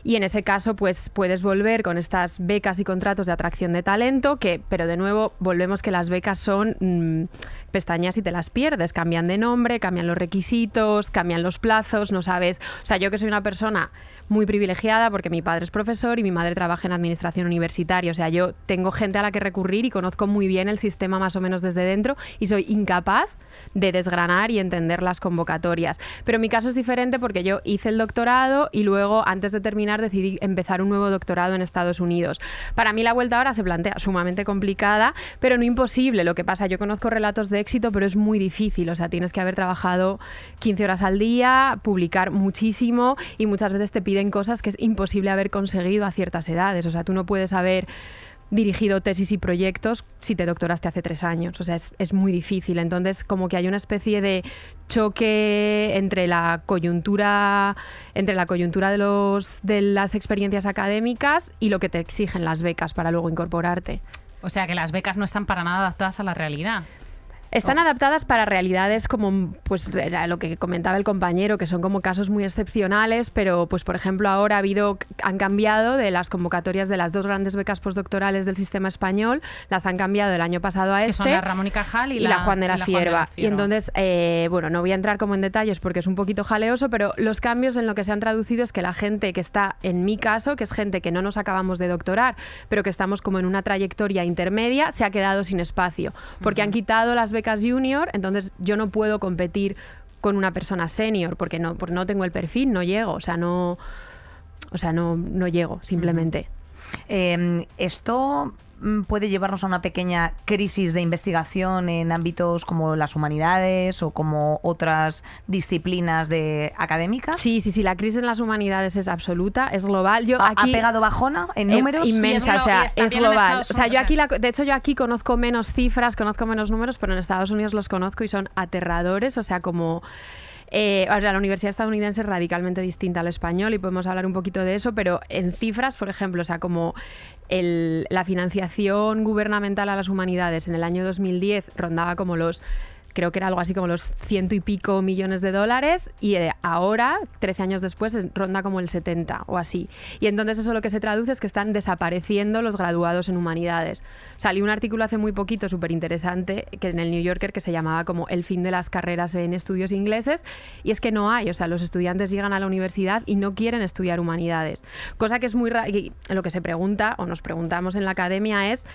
Y en ese caso, pues puedes volver con estas becas y contratos de atracción de talento, que, pero de nuevo, volvemos que las becas son mm, pestañas y te las pierdes, cambian de nombre, cambian los requisitos, cambian los plazos, no sabes. O sea, yo que soy una persona muy privilegiada porque mi padre es profesor y mi madre trabaja en administración universitaria. O sea, yo tengo gente a la que recurrir y conozco muy bien el sistema más o menos desde dentro y soy incapaz de desgranar y entender las convocatorias. Pero mi caso es diferente porque yo hice el doctorado y luego, antes de terminar, decidí empezar un nuevo doctorado en Estados Unidos. Para mí la vuelta ahora se plantea sumamente complicada, pero no imposible. Lo que pasa, yo conozco relatos de éxito, pero es muy difícil. O sea, tienes que haber trabajado 15 horas al día, publicar muchísimo y muchas veces te piden cosas que es imposible haber conseguido a ciertas edades. O sea, tú no puedes haber dirigido tesis y proyectos si te doctoraste hace tres años. O sea, es, muy difícil. Entonces, como que hay una especie de choque entre la coyuntura, entre la coyuntura de, los, de las experiencias académicas y lo que te exigen las becas para luego incorporarte. O sea, que las becas no están para nada adaptadas a la realidad. Están adaptadas para realidades como pues lo que comentaba el compañero, que son como casos muy excepcionales, pero pues por ejemplo ahora ha habido han cambiado de las convocatorias de las dos grandes becas postdoctorales del sistema español, las han cambiado el año pasado a que este. Son la Ramón y Cajal y, la, Juan de la, Cierva. Y entonces, eh, bueno, no voy a entrar como en detalles porque es un poquito jaleoso, pero los cambios en lo que se han traducido es que la gente que está, en mi caso, que es gente que no nos acabamos de doctorar, pero que estamos como en una trayectoria intermedia, se ha quedado sin espacio, porque han quitado las becas junior, entonces yo no puedo competir con una persona senior porque no, porque no tengo el perfil, no llego, o sea, no, o sea, no, no llego, simplemente. Em, esto puede llevarnos a una pequeña crisis de investigación en ámbitos como las humanidades o como otras disciplinas de académicas? Sí, sí, sí, la crisis en las humanidades es absoluta, es global. Yo ¿Ha, pegado bajona en em, números? Inmensa, o sea, es global. O sea, yo aquí, de hecho, yo aquí conozco menos cifras, conozco menos números, pero en Estados Unidos los conozco y son aterradores, o sea, como... Eh, la universidad estadounidense es radicalmente distinta al español y podemos hablar un poquito de eso, pero en cifras, por ejemplo, o sea, como la financiación gubernamental a las humanidades en el año 2010 rondaba como los creo que era algo así como los ciento y pico millones de dólares y eh, ahora, 13 años después, ronda como el 70 o así. Y entonces eso lo que se traduce es que están desapareciendo los graduados en humanidades. Salió un artículo hace muy poquito súper interesante en el New Yorker que se llamaba como el fin de las carreras en estudios ingleses y es que no hay, o sea, los estudiantes llegan a la universidad y no quieren estudiar humanidades. Cosa que es muy raro, lo que se pregunta o nos preguntamos en la academia es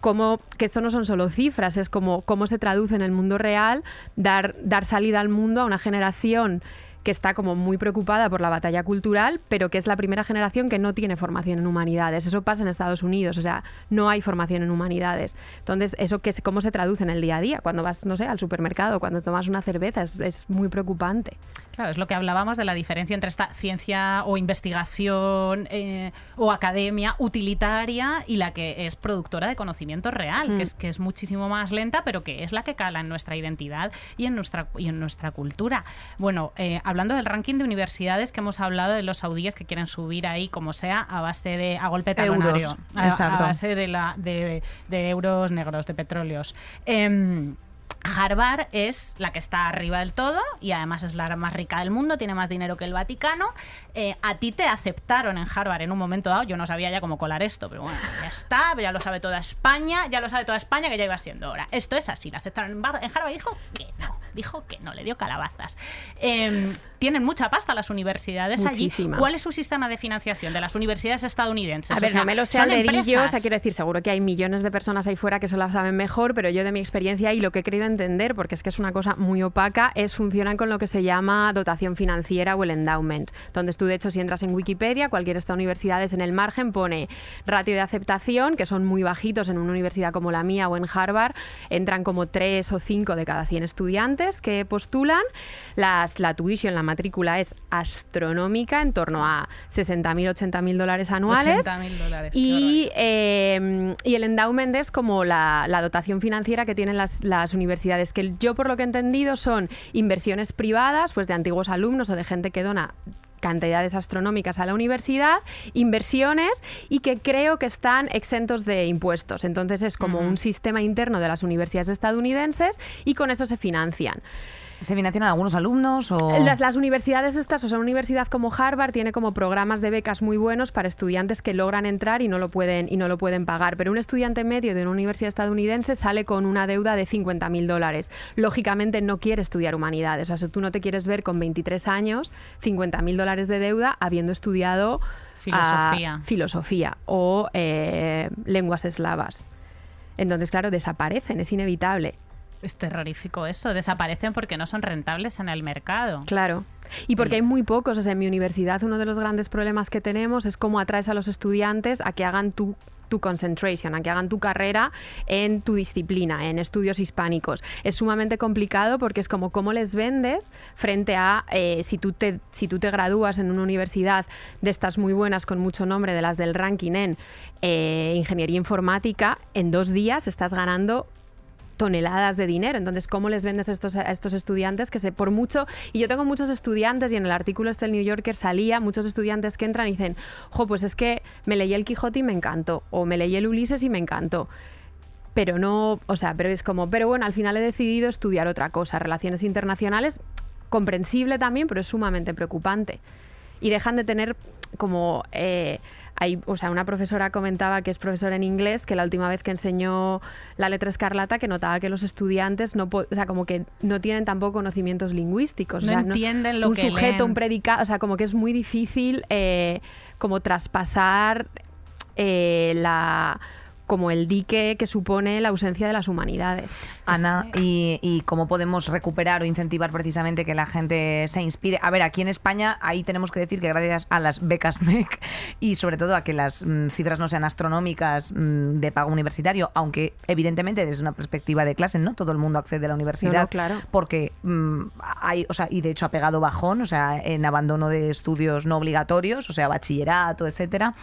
cómo, que esto no son solo cifras, es como cómo se traduce en el mundo real, dar, dar salida al mundo a una generación que está como muy preocupada por la batalla cultural, pero que es la primera generación que no tiene formación en humanidades. Eso pasa en Estados Unidos, o sea, no hay formación en humanidades. Entonces, eso que cómo se traduce en el día a día, cuando vas, no sé, al supermercado, cuando tomas una cerveza, es, muy preocupante. Claro, es lo que hablábamos de la diferencia entre esta ciencia o investigación eh, o academia utilitaria y la que es productora de conocimiento real, que, mm. es, que es muchísimo más lenta, pero que es la que cala en nuestra identidad y en nuestra, y en nuestra cultura. Bueno, eh, hablando del ranking de universidades que hemos hablado de los saudíes que quieren subir ahí como sea a base de a golpe talonario, a, base de, la, de, euros negros, de petróleos. Em, Harvard es la que está arriba del todo y además es la más rica del mundo, tiene más dinero que el Vaticano. Eh, a ti te aceptaron en Harvard en un momento dado, yo no sabía ya cómo colar esto, pero bueno, ya está, ya lo sabe toda España, ya lo sabe toda España que ya iba siendo hora. Esto es así, la aceptaron en, Harvard y dijo que no, dijo que no, le dio calabazas. Em, tienen mucha pasta las universidades Muchísima. allí. ¿Cuál es su sistema de financiación de las universidades estadounidenses? A ver, O sea, no me lo sé son al dedillo, empresas. o sea, quiero decir, seguro que hay millones de personas ahí fuera que se lo saben mejor, pero yo de mi experiencia y lo que he querido entender, porque es que es una cosa muy opaca, es funcionan con lo que se llama dotación financiera o el endowment. Entonces tú, de hecho, si entras en Wikipedia, cualquiera de estas universidades en el margen pone ratio de aceptación, que son muy bajitos en una universidad como la mía o en Harvard, entran como 3 o 5 de cada 100 estudiantes que postulan. Las, la tuition, la matrícula es astronómica, en torno a 60.000, 80.000 dólares anuales. 80.000 dólares. Y, eh, y el endowment es como la, la dotación financiera que tienen las, las universidades, que yo por lo que he entendido son inversiones privadas, pues de antiguos alumnos o de gente que dona cantidades astronómicas a la universidad, inversiones y que creo que están exentos de impuestos. Entonces es como un sistema interno de las universidades estadounidenses y con eso se financian. ¿Se financian algunos alumnos o...? Las, las universidades estas, o sea, una universidad como Harvard tiene como programas de becas muy buenos para estudiantes que logran entrar y no lo pueden, y no lo pueden pagar. Pero un estudiante medio de una universidad estadounidense sale con una deuda de 50.000 dólares. Lógicamente no quiere estudiar humanidades. O sea, si tú no te quieres ver con 23 años, 50.000 dólares de deuda habiendo estudiado Filosofía. ah, filosofía o eh, lenguas eslavas. Entonces, claro, desaparecen, es inevitable. Es terrorífico eso. Desaparecen porque no son rentables en el mercado. Claro. Y porque hay muy pocos. O sea, en mi universidad uno de los grandes problemas que tenemos es cómo atraes a los estudiantes a que hagan tu tu concentration, a que hagan tu carrera en tu disciplina, en estudios hispánicos. Es sumamente complicado porque es como cómo les vendes frente a eh, si, tú te, si tú te gradúas en una universidad de estas muy buenas con mucho nombre, de las del ranking en eh, ingeniería informática, en dos días estás ganando toneladas de dinero. Entonces, ¿cómo les vendes a estos, a estos estudiantes que se, por mucho, y yo tengo muchos estudiantes, y en el artículo este del New Yorker salía, muchos estudiantes que entran y dicen, jo, pues es que me leí el Quijote y me encantó, o me leí el Ulises y me encantó. Pero no, o sea, pero es como, pero bueno, al final he decidido estudiar otra cosa, relaciones internacionales, comprensible también, pero es sumamente preocupante. Y dejan de tener como... eh, hay, o sea, una profesora comentaba que es profesora en inglés, que la última vez que enseñó la letra escarlata, que notaba que los estudiantes no, o sea, como que no tienen tampoco conocimientos lingüísticos. o No sea, entienden lo un que sujeto, leen. un predicado, o sea, como que es muy difícil eh, como traspasar eh, la como el dique que supone la ausencia de las humanidades. Ana, y, y cómo podemos recuperar o incentivar precisamente que la gente se inspire. A ver, aquí en España, ahí tenemos que decir que gracias a las becas MEC y sobre todo a que las mm, cifras no sean astronómicas mm, de pago universitario, aunque evidentemente desde una perspectiva de clase no todo el mundo accede a la universidad, No, no, claro. porque mm, hay, o sea, y de hecho ha pegado bajón, o sea, en abandono de estudios no obligatorios, o sea, bachillerato, etcétera.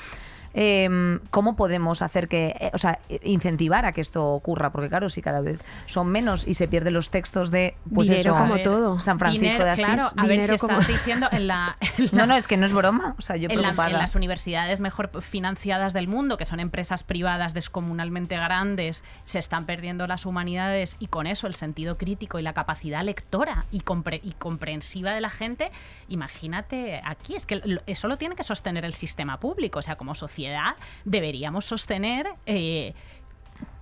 Em, ¿Cómo podemos hacer que, eh, o sea, incentivar a que esto ocurra? Porque claro, si cada vez son menos y se pierden los textos de, pues Dinero eso, como ver, todo. San Francisco dinero, de Asís. Claro, a ver si dinero estás como- diciendo en la, [LAUGHS] en la- No, no, es que no es broma. O sea, yo en, la- en las universidades mejor financiadas del mundo, que son empresas privadas descomunalmente grandes, se están perdiendo las humanidades y con eso el sentido crítico y la capacidad lectora y, compre- y comprensiva de la gente. Imagínate aquí, es que lo- eso lo tiene que sostener el sistema público. O sea, como sociedad deberíamos sostener eh,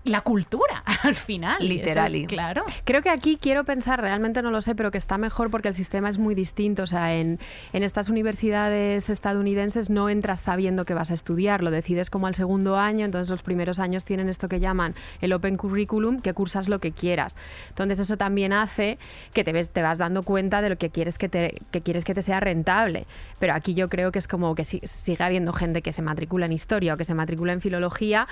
la cultura [LAUGHS] al final. eso es Literally. claro. Creo que aquí quiero pensar, realmente no lo sé, pero que está mejor porque el sistema es muy distinto. O sea, en, en estas universidades estadounidenses no entras sabiendo que vas a estudiar, lo decides como al segundo año, entonces los primeros años tienen esto que llaman el Open Curriculum, que cursas lo que quieras. Entonces eso también hace que te, ves, te vas dando cuenta de lo que quieres que te, que quieres que te sea rentable. Pero aquí yo creo que es como que si- sigue habiendo gente que se matricula en historia o que se matricula en filología,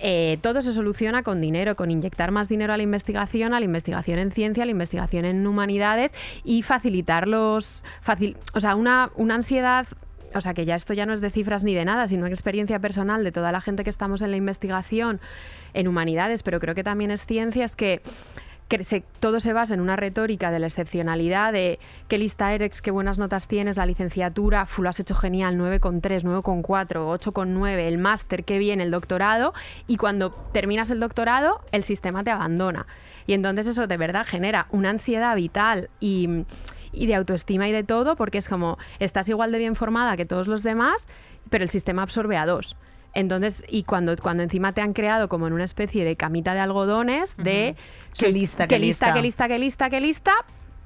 eh, todo se soluciona con dinero, con inyectar más dinero a la investigación, a la investigación en ciencia, a la investigación en humanidades y facilitar los... o sea, una, una ansiedad o sea, que ya esto ya no es de cifras ni de nada, sino experiencia personal de toda la gente que estamos en la investigación en humanidades, pero creo que también es ciencia, es que que todo se basa en una retórica de la excepcionalidad, de qué lista eres, qué buenas notas tienes, la licenciatura, lo has hecho genial, 9,3, 9,4, 8,9, el máster, qué bien, el doctorado, y cuando terminas el doctorado, el sistema te abandona. Y entonces eso de verdad genera una ansiedad vital y, y de autoestima y de todo, porque es como, estás igual de bien formada que todos los demás, pero el sistema absorbe a dos. Entonces, y cuando, cuando encima te han creado como en una especie de camita de algodones de... Qué lista, qué qué lista, lista. qué lista, qué lista, qué lista,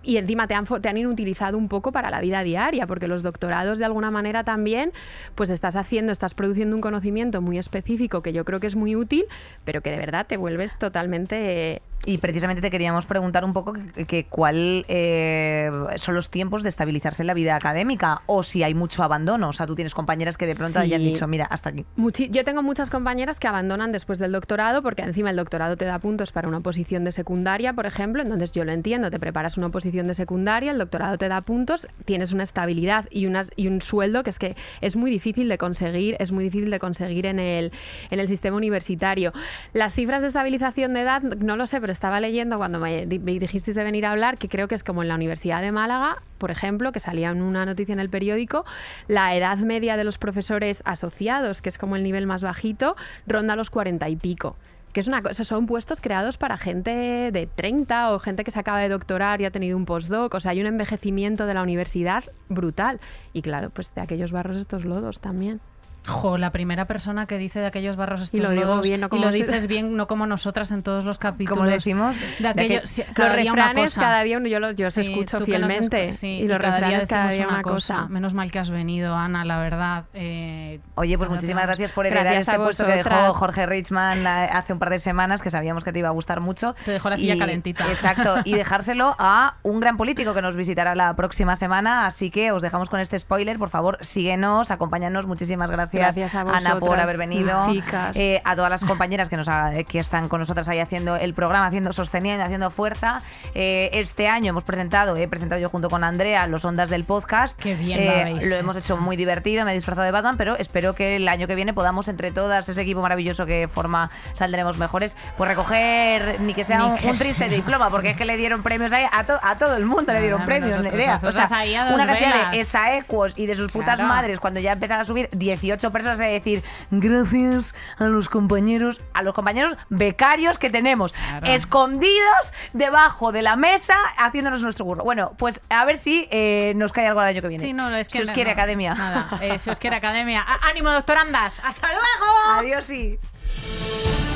y encima te han, te han inutilizado un poco para la vida diaria, porque los doctorados de alguna manera también, pues estás haciendo, estás produciendo un conocimiento muy específico que yo creo que es muy útil, pero que de verdad te vuelves totalmente... Y precisamente te queríamos preguntar un poco que, que cuál eh, son los tiempos de estabilizarse en la vida académica o si hay mucho abandono. O sea, tú tienes compañeras que de pronto Sí. hayan dicho, mira, hasta aquí. Muchi- yo tengo muchas compañeras que abandonan después del doctorado porque encima el doctorado te da puntos para una posición de secundaria, por ejemplo, entonces yo lo entiendo, te preparas una posición de secundaria, el doctorado te da puntos, tienes una estabilidad y, unas, y un sueldo que es que es muy difícil de conseguir, es muy difícil de conseguir en el, en el sistema universitario. Las cifras de estabilización de edad, no lo sé, pero estaba leyendo cuando me di- me dijisteis de venir a hablar que creo que es como en la Universidad de Málaga, por ejemplo, que salía en una noticia en el periódico, la edad media de los profesores asociados, que es como el nivel más bajito, ronda los 40 y pico. Que es una cosa, son puestos creados para gente de 30 o gente que se acaba de doctorar y ha tenido un postdoc. O sea, hay un envejecimiento de la universidad brutal. Y claro, pues de aquellos barros estos lodos también. Jo, la primera persona que dice de aquellos barros estos Y lo digo lodos, bien, no y como lo si- dices bien, no como nosotras en todos los capítulos. Como decimos, de aquello, que- sí, Los cada día una refranes cosa. cada día uno, yo, los, yo os Sí, escucho fielmente. escu- sí, y los cada día refranes cada decimos día una cosa. Menos mal que has venido, Ana, la verdad. Eh, Oye, pues muchísimas gracias por heredar Gracias este puesto que dejó. Jorge Richman la- hace un par de semanas, que sabíamos que te iba a gustar mucho. Te dejó la silla Y- calentita. Exacto, y [LAUGHS] dejárselo a un gran político que nos visitará la próxima semana. Así que os dejamos con este spoiler. Por favor, síguenos, acompáñanos. Muchísimas gracias, Gracias a Ana, por vosotras, haber venido. chicas. Eh, a todas las compañeras que, nos ha- que están con nosotras ahí haciendo el programa, haciendo sosteniendo, haciendo fuerza. Eh, este año hemos presentado, he presentado yo junto con Andrea los ondas del podcast. Qué bien Eh, lo hemos hecho muy divertido, me he disfrazado de Batman, pero espero que el año que viene podamos entre todas, ese equipo maravilloso que forma Saldremos Mejores, pues recoger ni que sea Ni un, que un triste sea. diploma, porque es que le dieron premios ahí a, to- a todo el mundo, le dieron Nada, premios, Nerea. O sea, una cantidad velas. de esaecuos y de sus putas Claro. madres cuando ya empezaron a subir 18 personas a decir gracias a los compañeros, a los compañeros becarios que tenemos, Claro. escondidos debajo de la mesa haciéndonos nuestro burro. Bueno, pues a ver si eh, nos cae algo el año que viene. Sí, no, es que si os no, quiere no, academia. Nada, eh, si os quiere [LAUGHS] academia. Á- ¡Ánimo, doctorandas! ¡Hasta luego! Adiós, sí.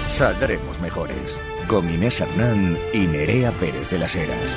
Saldremos mejores. Con Inés Hernán y Nerea Pérez de las Heras.